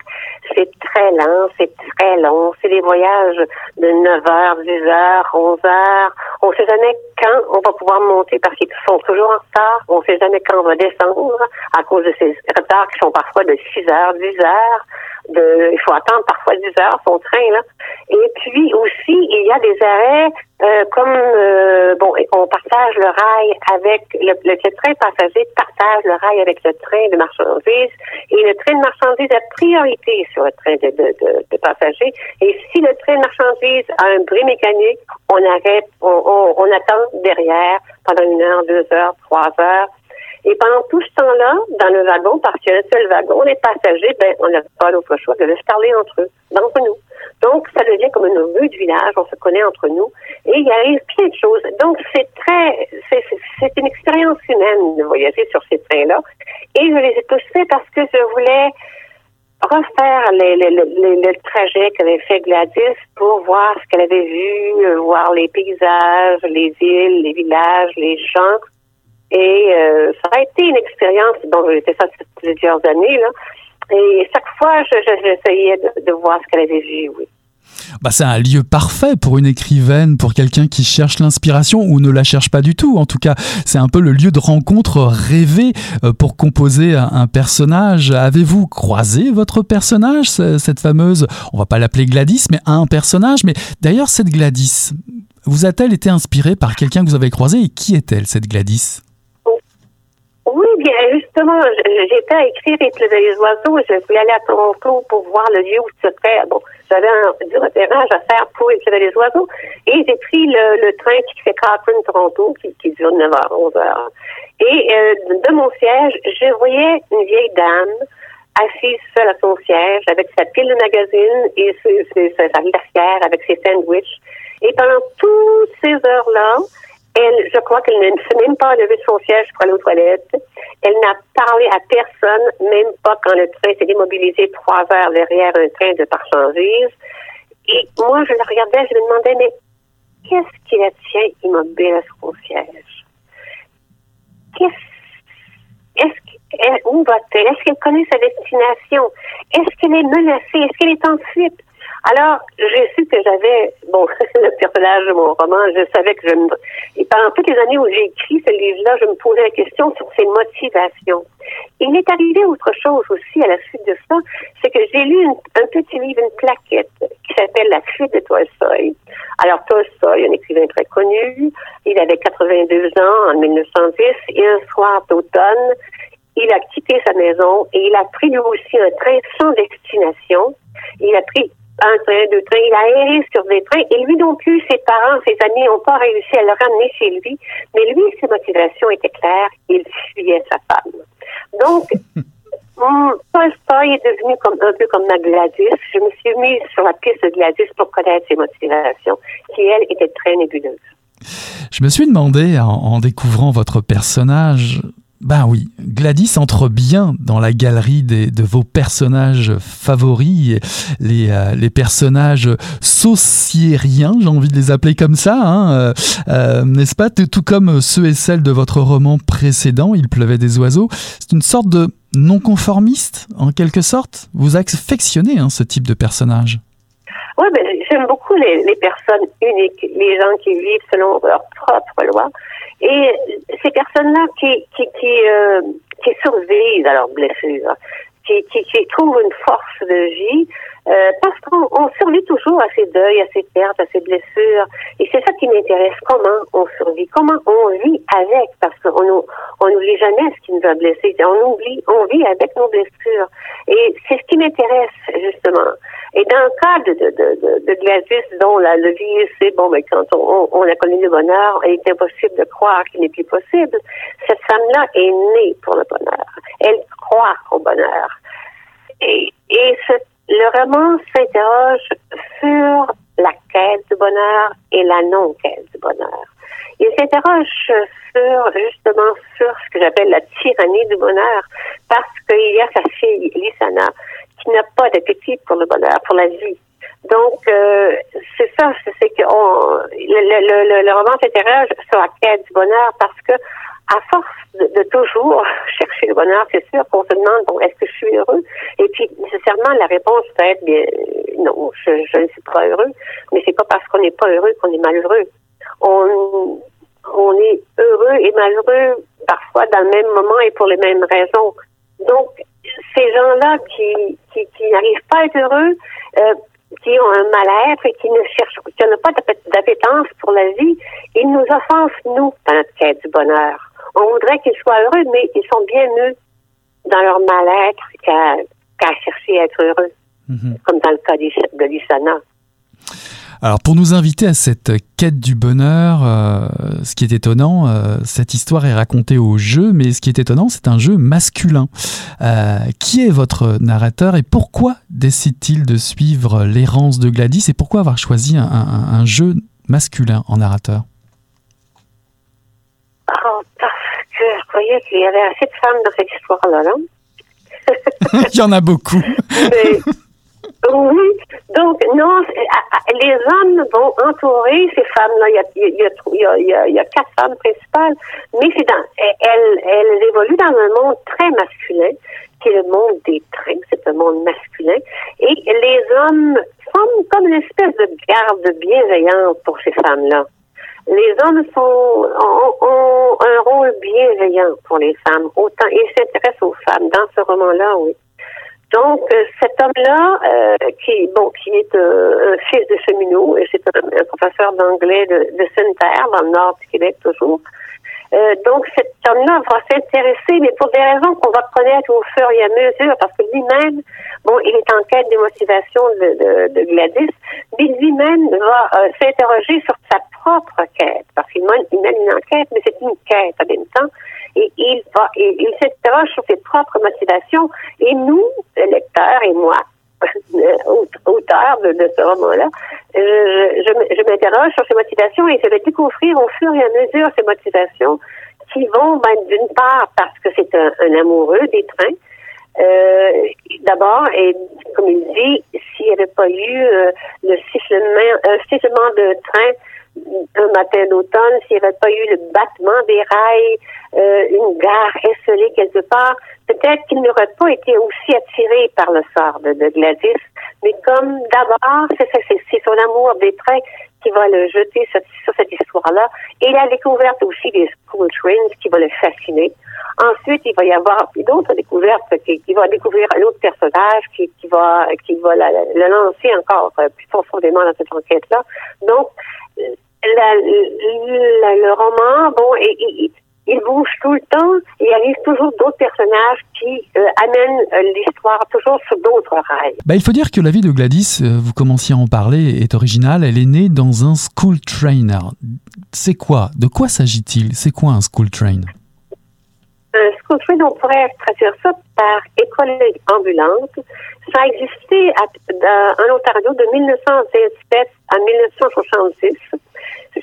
C'est très lent, c'est très long. C'est des voyages de 9 heures, 10 heures, 11 heures. On sait jamais quand on va pouvoir monter parce qu'ils sont toujours en retard. On sait jamais quand on va descendre à cause de ces retards qui sont parfois de 6 heures, 10 heures. De, il faut attendre parfois 10 heures son train là. Et puis aussi, il y a des arrêts euh, comme euh, bon, on partage le rail avec le, le, train passager partage le rail avec le train de marchandises et le train de marchandises a priorité sur le train de, de, de, passagers. Et si le train de marchandises a un bruit mécanique, on arrête, on, on, on attend derrière pendant une heure, deux heures, trois heures et pendant tout ce temps-là, dans le wagon, parce qu'il y a un seul wagon, les passagers, ben, on n'a pas d'autre choix que de se parler entre eux, d'entre nous. Donc, ça devient comme une rue de village, on se connaît entre nous, et il arrive plein de choses. Donc, c'est très, c'est une expérience humaine de voyager sur ces trains-là. Et je les ai tous faits parce que je voulais refaire les, les, les, le trajet qu'avait fait Gladys pour voir ce qu'elle avait vu, euh, voir les paysages, les îles, les villages, les gens et euh, ça a été une expérience j'ai fait ça plusieurs années. Là. Et chaque fois, j'essayais de, de, voir ce qu'elle avait vu, oui. Bah, c'est un lieu parfait pour une écrivaine, pour quelqu'un qui cherche l'inspiration ou ne la cherche pas du tout. En tout cas, c'est un peu le lieu de rencontre rêvé euh, pour composer un personnage. Avez-vous croisé votre personnage, cette fameuse, on va pas l'appeler Gladys, mais un personnage? Mais d'ailleurs, cette Gladys, vous a-t-elle été inspirée par quelqu'un que vous avez croisé et qui est-elle, cette Gladys? Oui, bien justement, j'étais à écrire et pleuvait les oiseaux. Je voulais aller à Toronto pour voir le lieu où se fait. Bon, j'avais du repérage à faire pour éclairer les oiseaux. Et j'ai pris le, train qui fait Cochrane-Toronto, qui, dure 9 h 11 h Et euh, de mon siège, je voyais une vieille dame assise seule à son siège avec sa pile de magazines et sa glacière avec ses sandwichs. Et pendant toutes ces heures-là, elle, je crois qu'elle ne s'est même pas levée de son siège pour aller aux toilettes. Elle n'a parlé à personne, même pas quand le train s'est démobilisé trois heures derrière un train de marchandises. Et moi, je la regardais, je me demandais, mais qu'est-ce qui la tient immobile à son siège? Qu'est-ce, est-ce où va-t-elle? Est-ce qu'elle connaît sa destination? Est-ce qu'elle est menacée? Est-ce qu'elle est en fuite? Alors, j'ai su que j'avais, bon, le personnage de mon roman, je savais que je me... Et pendant toutes les années où j'ai écrit ce livre-là, je me posais la question sur ses motivations. Il m'est arrivé autre chose aussi à la suite de ça, c'est que j'ai lu un petit livre, une plaquette, qui s'appelle La fuite de Tolstoy. Alors, Tolstoy, un écrivain très connu, il avait 82 ans en 1910, et un soir d'automne, il a quitté sa maison et il a pris lui aussi un train sans destination. Il a pris un train, deux trains. Il a erré sur des trains et lui non plus, ses parents, ses amis n'ont pas réussi à le ramener chez lui. Mais lui, ses motivations étaient claires. Il fuyait sa femme. Donc, Tolstoy est devenu comme, un peu comme ma Gladys. Je me suis mise sur la piste de Gladys pour connaître ses motivations, qui, elle, étaient très nébuleuses. Je me suis demandé, en découvrant votre personnage, ben oui, Gladys entre bien dans la galerie de vos personnages favoris, les, euh, les personnages sauciériens, j'ai envie de les appeler comme ça, hein, euh, euh, n'est-ce pas? Tout comme ceux et celles de votre roman précédent, Il pleuvait des oiseaux. C'est une sorte de non-conformiste, en quelque sorte? Vous affectionnez hein, ce type de personnage? Oui, ben, j'aime beaucoup les, les personnes uniques, les gens qui vivent selon leurs propres lois. Et ces personnes-là qui, qui, qui, euh, qui survivent à leurs blessures, qui, qui, qui trouvent une force de vie, euh, parce qu'on survit toujours à ces deuils, à ces pertes, à ces blessures. Et c'est ça qui m'intéresse, comment on survit, comment on vit avec, parce qu'on on n'oublie jamais ce qui nous a blessés. On oublie, on vit avec nos blessures. Et c'est ce qui m'intéresse, justement. Et dans le cas de, de, de, de Gladys, dont la, vie, c'est bon, mais quand on, on, a connu le bonheur, il est impossible de croire qu'il n'est plus possible. Cette femme-là est née pour le bonheur. Elle croit au bonheur. Et, et le roman s'interroge sur la quête du bonheur et la non-quête du bonheur. Il s'interroge sur, justement, sur ce que j'appelle la tyrannie du bonheur, parce qu'il y a sa fille, Lisana, qui n'a pas d'appétit pour le bonheur, pour la vie. Donc, euh, c'est ça, c'est que le, le, le, roman s'interroge sur la quête du bonheur parce que, à force de, toujours chercher le bonheur, c'est sûr qu'on se demande, bon, est-ce que je suis heureux? Et puis, nécessairement, la réponse peut être, bien, non, je, je ne suis pas heureux. Mais c'est pas parce qu'on n'est pas heureux qu'on est malheureux. On, on est heureux et malheureux parfois dans le même moment et pour les mêmes raisons. Donc, ces gens-là qui, qui, qui n'arrivent pas à être heureux, euh, qui ont un mal-être et qui ne cherchent, qui n'ont pas d'appétence pour la vie, ils nous offensent, nous, dans notre quête du bonheur. On voudrait qu'ils soient heureux, mais ils sont bien mieux dans leur mal-être qu'à chercher à être heureux, mhm. comme dans le cas de l'Isana. Alors pour nous inviter à cette quête du bonheur, euh, ce qui est étonnant, euh, cette histoire est racontée au jeu, mais ce qui est étonnant, c'est un jeu masculin. Euh, qui est votre narrateur et pourquoi décide-t-il de suivre l'errance de Gladys et pourquoi avoir choisi un, jeu masculin en narrateur oh, Parce que je croyais qu'il y avait assez de femmes dans cette histoire-là, non? Il y en a beaucoup. Oui, donc non, les hommes vont entourer ces femmes-là. Il y a, il y, a, il y, a, il y a quatre femmes principales, mais c'est dans, elles, elles évoluent dans un monde très masculin, qui est le monde des trains, c'est un monde masculin, et les hommes forment comme une espèce de garde bienveillante pour ces femmes-là. Les hommes sont, ont, ont un rôle bienveillant pour les femmes, autant ils s'intéressent aux femmes dans ce roman-là, oui. Donc, euh, cet homme-là, euh, qui, bon, qui est euh, un fils de cheminot, et c'est un, professeur d'anglais de, de Sainte-Terre, dans le nord du Québec toujours. Donc, cet homme-là va s'intéresser, mais pour des raisons qu'on va connaître au fur et à mesure, parce que lui-même, bon, il est en quête de motivation de, de, de Gladys, mais lui-même va s'interroger sur sa propre quête, parce qu'il mène, une enquête, mais c'est une quête en même temps et il va, et il s'interroge sur ses propres motivations. Et nous, lecteurs et moi, auteur de, de, ce roman-là, je, je, je m'interroge sur ses motivations et je vais découvrir au fur et à mesure ces motivations qui vont, ben, d'une part, parce que c'est un, un, amoureux des trains. Euh, D'abord, et comme il dit, s'il n'y avait pas eu euh, le sifflement, un sifflement de train un matin d'automne, s'il n'y avait pas eu le battement des rails, euh, une gare esselée quelque part, peut-être qu'il n'aurait pas été aussi attiré par le sort de, Gladys. Mais comme d'abord, c'est son amour des trains qui va le jeter sur, cette histoire-là, et la découverte aussi des school trains qui va le fasciner. Ensuite, il va y avoir d'autres découvertes qui, qui va découvrir un autre personnage qui, qui va qui va le lancer encore plus profondément dans cette enquête-là. Donc, le roman, bon, il, il, bouge tout le temps. Il y arrive toujours d'autres personnages qui euh, amènent euh, l'histoire toujours sur d'autres rails. Bah, il faut dire que la vie de Gladys, euh, vous commenciez à en parler, est originale. Elle est née dans un school trainer. C'est quoi? De quoi s'agit-il? C'est quoi un school train? Un school train, on pourrait traduire ça par école ambulante. Ça a existé en Ontario de 1927 à 1966.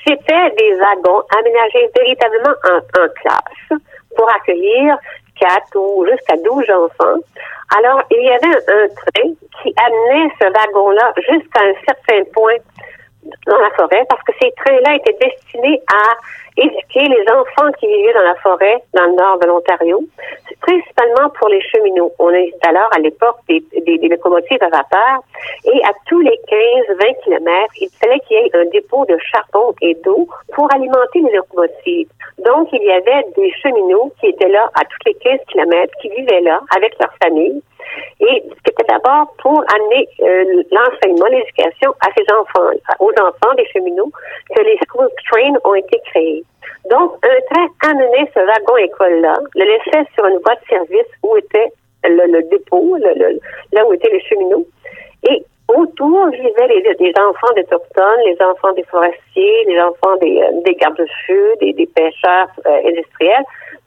C'était des wagons aménagés véritablement en, classe pour accueillir quatre ou jusqu'à 12 enfants. Alors, il y avait un, train qui amenait ce wagon-là jusqu'à un certain point dans la forêt parce que ces trains-là étaient destinés à éduquer les enfants qui vivaient dans la forêt dans le nord de l'Ontario. Principalement pour les cheminots. On a alors à l'époque des, des, locomotives à vapeur et à tous les 15-20 kilomètres, il fallait qu'il y ait un dépôt de charbon et d'eau pour alimenter les locomotives. Donc, il y avait des cheminots qui étaient là à tous les 15 kilomètres, qui vivaient là avec leur famille. Et c'était d'abord pour amener euh, l'enseignement, l'éducation à ces enfants, aux enfants des cheminots, que les school trains ont été créés. Donc, un train amenait ce wagon-école-là, le laissait sur une voie de service où était le, dépôt, là où étaient les cheminots. Et autour vivaient les, des enfants d'Autochtones, les enfants des forestiers, les enfants des, euh, des gardes-feux, des, des pêcheurs euh, industriels.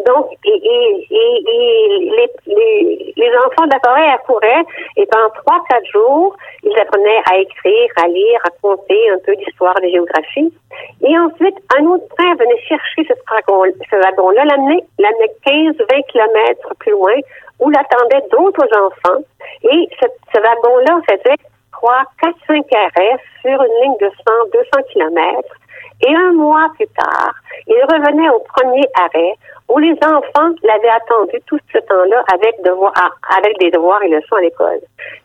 Donc, et, et, et, les, les, les, enfants de la forêt accouraient et pendant trois, quatre jours, ils apprenaient à écrire, à lire, à compter un peu d'histoire, de géographie. Et ensuite, un autre train venait chercher ce wagon, ce wagon-là, l'amenait, l'amenait 15, 20 kilomètres plus loin, où l'attendaient d'autres enfants. Et ce, ce wagon-là faisait 3, 4, 5 arrêts sur une ligne de 100, 200 kilomètres Et un mois plus tard, il revenait au premier arrêt où les enfants l'avaient attendu tout ce temps-là avec, devoir, avec des devoirs et leçons à l'école.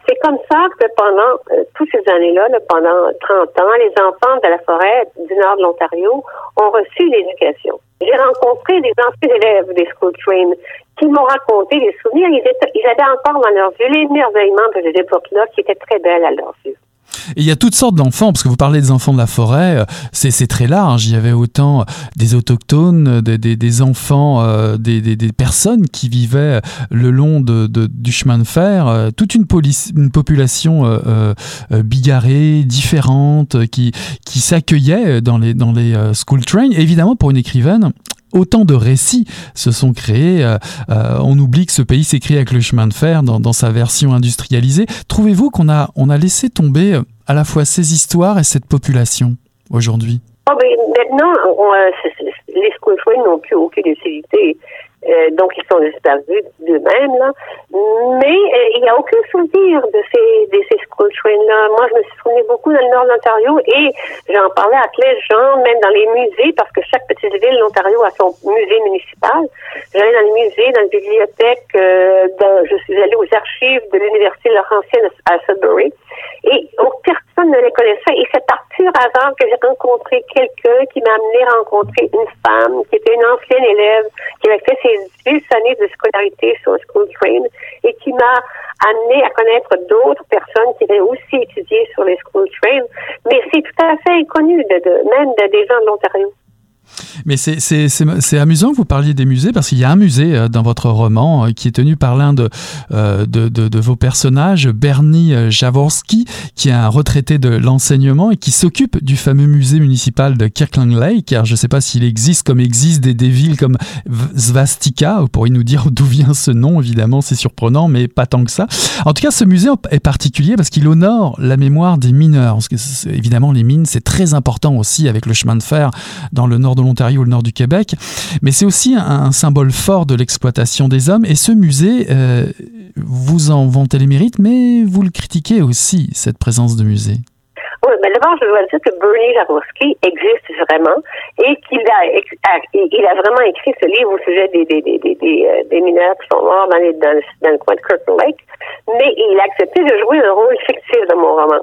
C'est comme ça que pendant euh, toutes ces années-là, pendant 30 ans, les enfants de la forêt du nord de l'Ontario ont reçu l'éducation. J'ai rencontré des anciens élèves des School Train qui m'ont raconté des souvenirs. Ils, étaient, ils avaient encore dans leur vue l'émerveillement de cette époque-là qui était très belle à leur vue. Et il y a toutes sortes d'enfants, parce que vous parlez des enfants de la forêt, euh, c'est très large. Il y avait autant des autochtones, des, des, des enfants, euh, des, des, personnes qui vivaient le long de, de, du chemin de fer, euh, toute une, police, une population euh, bigarrée, différente, qui, qui s'accueillait dans les, dans les school trains. évidemment, pour une écrivaine, autant de récits se sont créés. Euh, euh, on oublie que ce pays s'est créé avec le chemin de fer dans, sa version industrialisée. Trouvez-vous qu'on a, on a laissé tomber euh, à la fois ces histoires et cette population aujourd'hui? Oh, Maintenant, les school n'ont plus aucune utilité. Euh, donc, ils sont disparus d'eux-mêmes, là. Mais euh, il n'y a aucun souvenir de ces, de ces school trains-là. Moi, je me suis souvenu beaucoup dans le nord de l'Ontario et j'en parlais à plein de gens, même dans les musées, parce que chaque petite ville de l'Ontario a son musée municipal. J'allais dans les musées, dans les bibliothèques, euh, je suis allée aux archives de l'Université Laurentienne à Sudbury. Et personne ne les connaissait. Et c'est par pur que j'ai rencontré quelqu'un qui m'a amené rencontrer une femme qui était une ancienne élève, qui avait fait ses 10 années de scolarité sur School Train et qui m'a amené à connaître d'autres personnes qui avaient aussi étudié sur les School Train. Mais c'est tout à fait inconnu, de, même des gens de l'Ontario. Mais c'est amusant que vous parliez des musées parce qu'il y a un musée euh, dans votre roman euh, qui est tenu par l'un de, euh, de, vos personnages, Bernie Jaworski, qui est un retraité de l'enseignement et qui s'occupe du fameux musée municipal de Kirkland Lake. Car je ne sais pas s'il existe comme existe des, villes comme Svastika. Vous pourriez nous dire d'où vient ce nom, évidemment, c'est surprenant, mais pas tant que ça. En tout cas, ce musée est particulier parce qu'il honore la mémoire des mineurs. Évidemment, les mines, c'est très important aussi avec le chemin de fer dans le nord de l'Ontario ou le nord du Québec, mais c'est aussi un, symbole fort de l'exploitation des hommes. Et ce musée, euh, vous en vantez les mérites, mais vous le critiquez aussi, cette présence de musée. Oui, mais d'abord, je dois dire que Bernie Jaworski existe vraiment et qu'il a, vraiment écrit ce livre au sujet des, euh, mineurs qui sont morts dans, le, coin de Kirkland Lake, mais il a accepté de jouer un rôle fictif dans mon roman.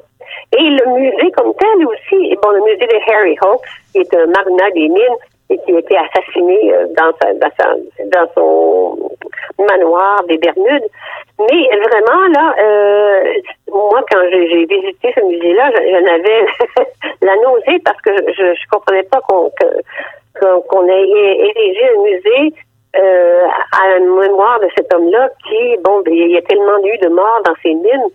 Et le musée comme tel aussi, bon, le musée de Harry Hawks, qui est un magnat des mines et qui a été assassiné euh, dans, sa, dans, sa, dans son manoir des Bermudes. Mais vraiment, là, euh, moi, quand j'ai visité ce musée-là, j'en avais la nausée parce que je ne comprenais pas qu'on ait érigé un musée euh, à la mémoire de cet homme-là qui, bon, ben, il y a tellement eu de morts dans ces mines.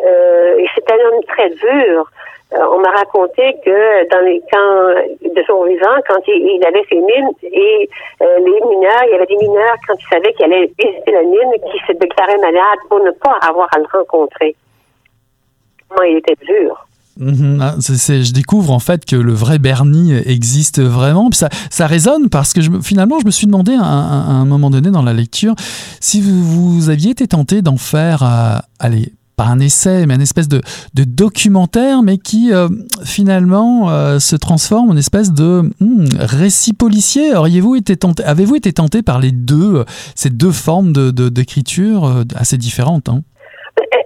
Euh, et c'est un homme très dur. Euh, on m'a raconté que dans les camps de son vivant, quand il, avait ses mines et euh, les mineurs, il y avait des mineurs quand ils savaient qu'il allait visiter la mine, qui se déclaraient malades pour ne pas avoir à le rencontrer. Moi, il était dur. Mhm. Ah, je découvre en fait que le vrai Bernie existe vraiment. ça, résonne parce que finalement, je me suis demandé à, un moment donné dans la lecture si vous, aviez été tenté d'en faire, allez, pas un essai, mais une espèce de, documentaire, mais qui euh, finalement euh, se transforme en espèce de hmm, récit policier. Auriez-vous été tenté, avez-vous été tenté par les deux, euh, ces deux formes de, d'écriture assez différentes hein?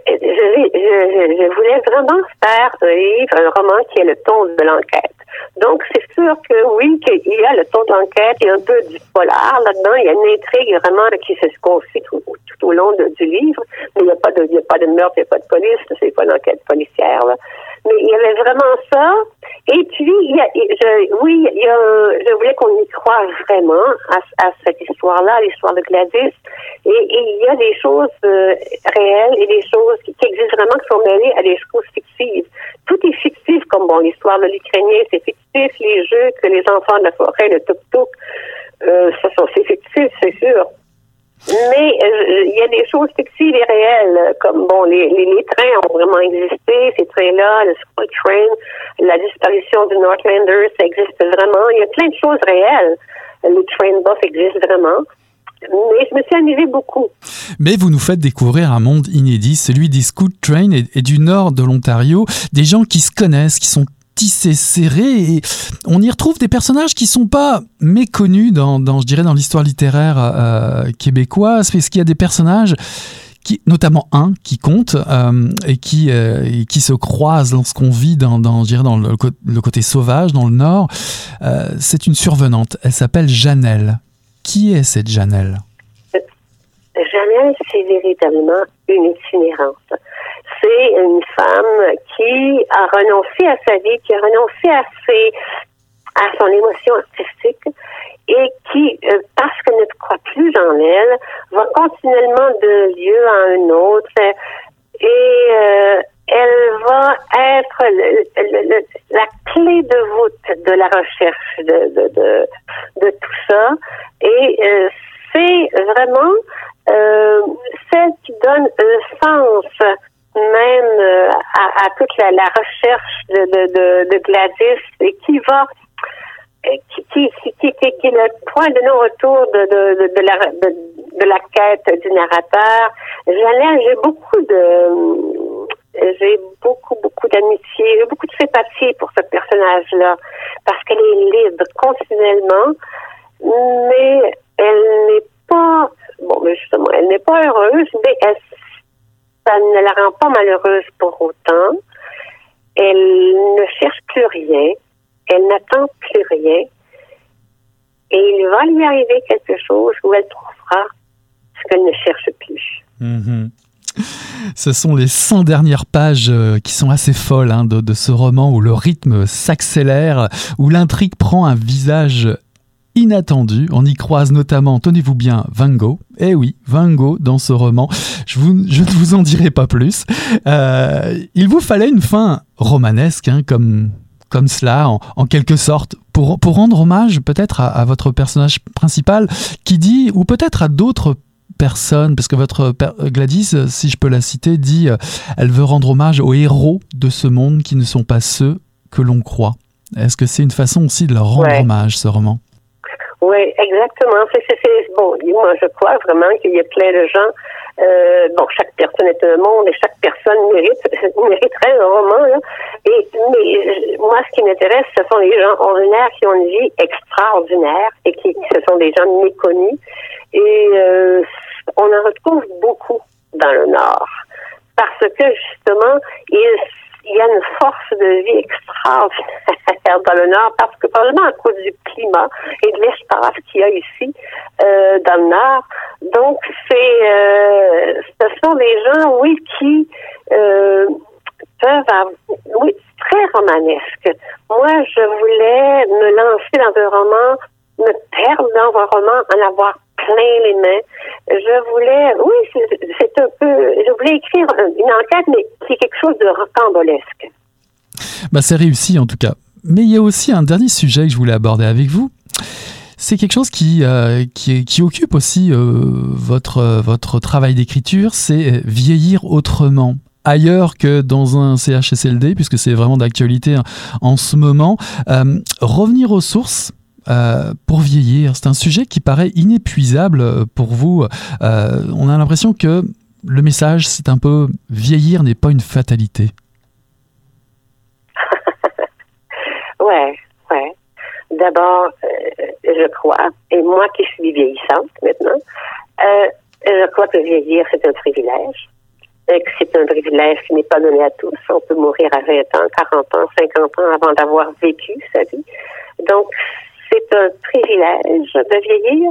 je, je, voulais vraiment faire un livre, un roman qui est le ton de l'enquête. Donc, c'est sûr que oui, qu'il y a le ton d'enquête et un peu du polar là-dedans. Il y a une intrigue vraiment qui se tout, tout au long du livre, mais il n'y a pas de, il y a pas de meurtre, il n'y a pas de police, c'est pas une enquête policière. Là. Mais il y avait vraiment ça. Et puis, il y a, je, oui, il y a, je voulais qu'on y croie vraiment à, à cette histoire-là, l'histoire de Gladys. Et, il y a des choses euh, réelles et des choses qui, qui, existent vraiment qui sont mêlées à des choses fictives. Tout est fictif, comme bon, l'histoire de l'Ukrainien, c'est fictif, les jeux que les enfants de la forêt, le tuk-tuk, euh, c'est fictif, c'est sûr. Mais euh, il y a des choses fictives et réelles, comme bon, les, les, trains ont vraiment existé, ces trains-là, le School Train, la disparition du Northlander, ça existe vraiment. Il y a plein de choses réelles. Le train bus existe vraiment. Mais je me suis amusée beaucoup. Mais vous nous faites découvrir un monde inédit, celui des School Train et, et du nord de l'Ontario, des gens qui se connaissent, qui sont tissé, serré, et on y retrouve des personnages qui sont pas méconnus dans, je dirais, dans l'histoire littéraire euh, québécoise, parce qu'il y a des personnages qui, notamment un qui compte euh, et qui euh, qui se croise lorsqu'on vit dans dans, dans le, côté sauvage dans le nord. C'est une survenante. Elle s'appelle Janelle. Qui est cette Janelle? Janelle, c'est véritablement une itinérante une femme qui a renoncé à sa vie, qui a renoncé à ses à son émotion artistique et qui, euh, parce qu'elle ne croit plus en elle, va continuellement d'un lieu à un autre et euh, elle va être la clé de voûte de la recherche de, de, de, de tout ça. Et euh, c'est vraiment celle qui donne un sens même euh, à, toute la, recherche de, Gladys et qui va qui, qui, qui, qui, est le point de non-retour de, de, de, la, de, la quête du narrateur. j'ai beaucoup de j'ai beaucoup, beaucoup d'amitié, j'ai beaucoup de sympathie pour ce personnage-là, parce qu'elle est libre continuellement, mais elle n'est pas, bon, mais justement, elle n'est pas heureuse, mais elle ça ne la rend pas malheureuse pour autant. Elle ne cherche plus rien. Elle n'attend plus rien. Et il va lui arriver quelque chose où elle trouvera ce qu'elle ne cherche plus. Mhm. Ce sont les 100 dernières pages euh, qui sont assez folles hein, de, de, ce roman où le rythme s'accélère, où l'intrigue prend un visage inattendu. On y croise notamment, tenez-vous bien, Van Gogh. Eh oui, Van Gogh dans ce roman. Je, vous, je ne vous en dirai pas plus. Euh, il vous fallait une fin romanesque, hein, comme, comme cela, en, quelque sorte, pour, pour rendre hommage peut-être à, votre personnage principal qui dit, ou peut-être à d'autres personnes, parce que votre Gladys, si je peux la citer, dit euh, elle veut rendre hommage aux héros de ce monde qui ne sont pas ceux que l'on croit. Est-ce que c'est une façon aussi de leur rendre hommage, ce roman? Oui, exactement. Bon, moi, je crois vraiment qu'il y a plein de gens. Euh, bon, chaque personne est un monde et chaque personne mérite mériterait un roman. Là. Et mais moi, ce qui m'intéresse, ce sont les gens ordinaires qui ont une vie extraordinaire et qui, ce sont des gens méconnus. Et euh, on en retrouve beaucoup dans le Nord parce que justement, ils il y a une force de vie extraordinaire dans le Nord parce que probablement à cause du climat et de l'espace qu'il y a ici euh, dans le Nord. Donc, c'est euh, ce sont des gens, oui, qui euh, peuvent avoir, oui, très romanesque. Moi, je voulais me lancer dans un roman, me perdre dans un roman, en avoir plein les mains. Je voulais, oui, c'est un peu, je voulais écrire une enquête, mais qui est quelque chose de rocambolesque. Bah, c'est réussi en tout cas. Mais il y a aussi un dernier sujet que je voulais aborder avec vous. C'est quelque chose qui, euh, qui, occupe aussi euh, votre, votre travail d'écriture, c'est vieillir autrement ailleurs que dans un CHSLD, puisque c'est vraiment d'actualité en ce moment. Euh, revenir aux sources, euh, pour vieillir C'est un sujet qui paraît inépuisable euh, pour vous. Euh, on a l'impression que le message, c'est un peu vieillir n'est pas une fatalité. ouais, ouais. D'abord, je crois, et moi qui suis vieillissante maintenant, je crois que vieillir, c'est un privilège. C'est un privilège qui n'est pas donné à tous. On peut mourir à 20 ans, 40 ans, 50 ans avant d'avoir vécu sa vie. Donc, c'est un privilège de vieillir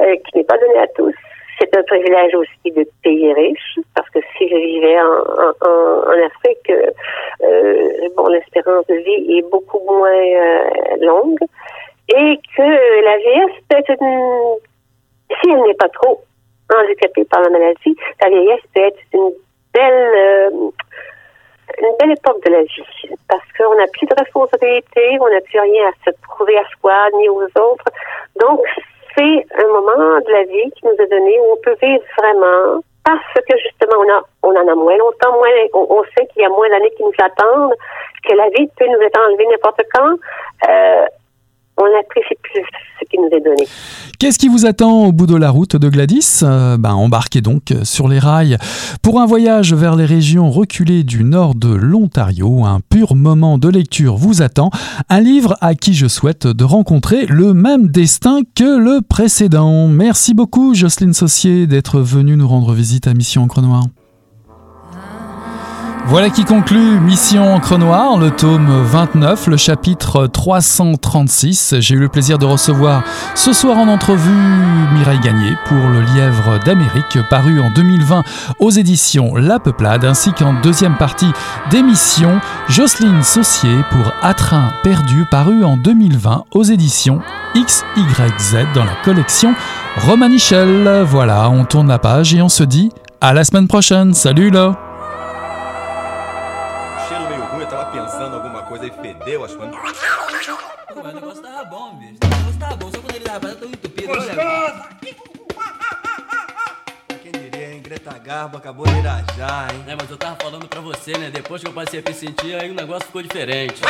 euh, qui n'est pas donné à tous. C'est un privilège aussi de pays riche, parce que si je vivais en, Afrique, euh, l'espérance de vie est beaucoup moins euh, longue, et que la vieillesse peut être une, si elle n'est pas trop handicapée par la maladie, la vieillesse peut être une belle euh, une belle époque de la vie parce qu'on n'a plus de responsabilité, on n'a plus rien à se prouver à soi ni aux autres. Donc, c'est un moment de la vie qui nous a donné où on peut vivre vraiment parce que justement on a on en a moins longtemps, moins on, sait qu'il y a moins d'années qui nous attendent, que la vie peut nous être enlevée n'importe quand. Euh, on apprécie plus ce qui nous est donné. Qu'est-ce qui vous attend au bout de la route de Gladys? Euh, ben, Embarquez donc sur les rails pour un voyage vers les régions reculées du nord de l'Ontario. Un pur moment de lecture vous attend. Un livre à qui je souhaite de rencontrer le même destin que le précédent. Merci beaucoup Jocelyne Saucier d'être venue nous rendre visite à Mission Noire. Voilà qui conclut Mission Encre Noire, le tome 29, le chapitre 336. J'ai eu le plaisir de recevoir ce soir en entrevue Mireille Gagné pour Le Lièvre d'Amérique, paru en 2020 aux éditions La Peuplade, ainsi qu'en deuxième partie d'émission, Jocelyne Saucier pour Attrain perdu, paru en 2020 aux éditions XYZ dans la collection Romanichel. Voilà, on tourne la page et on se dit à la semaine prochaine. Salut là e fedeu as coisas. Mas o negócio tava bom, bicho. O negócio tava bom, só quando ele tava tão entupido. Gostoso! Quem diria, hein? Greta Garbo acabou de irajar, hein? É, mas eu tava falando pra você, né? Depois que eu passei a me sentir, aí o negócio ficou diferente.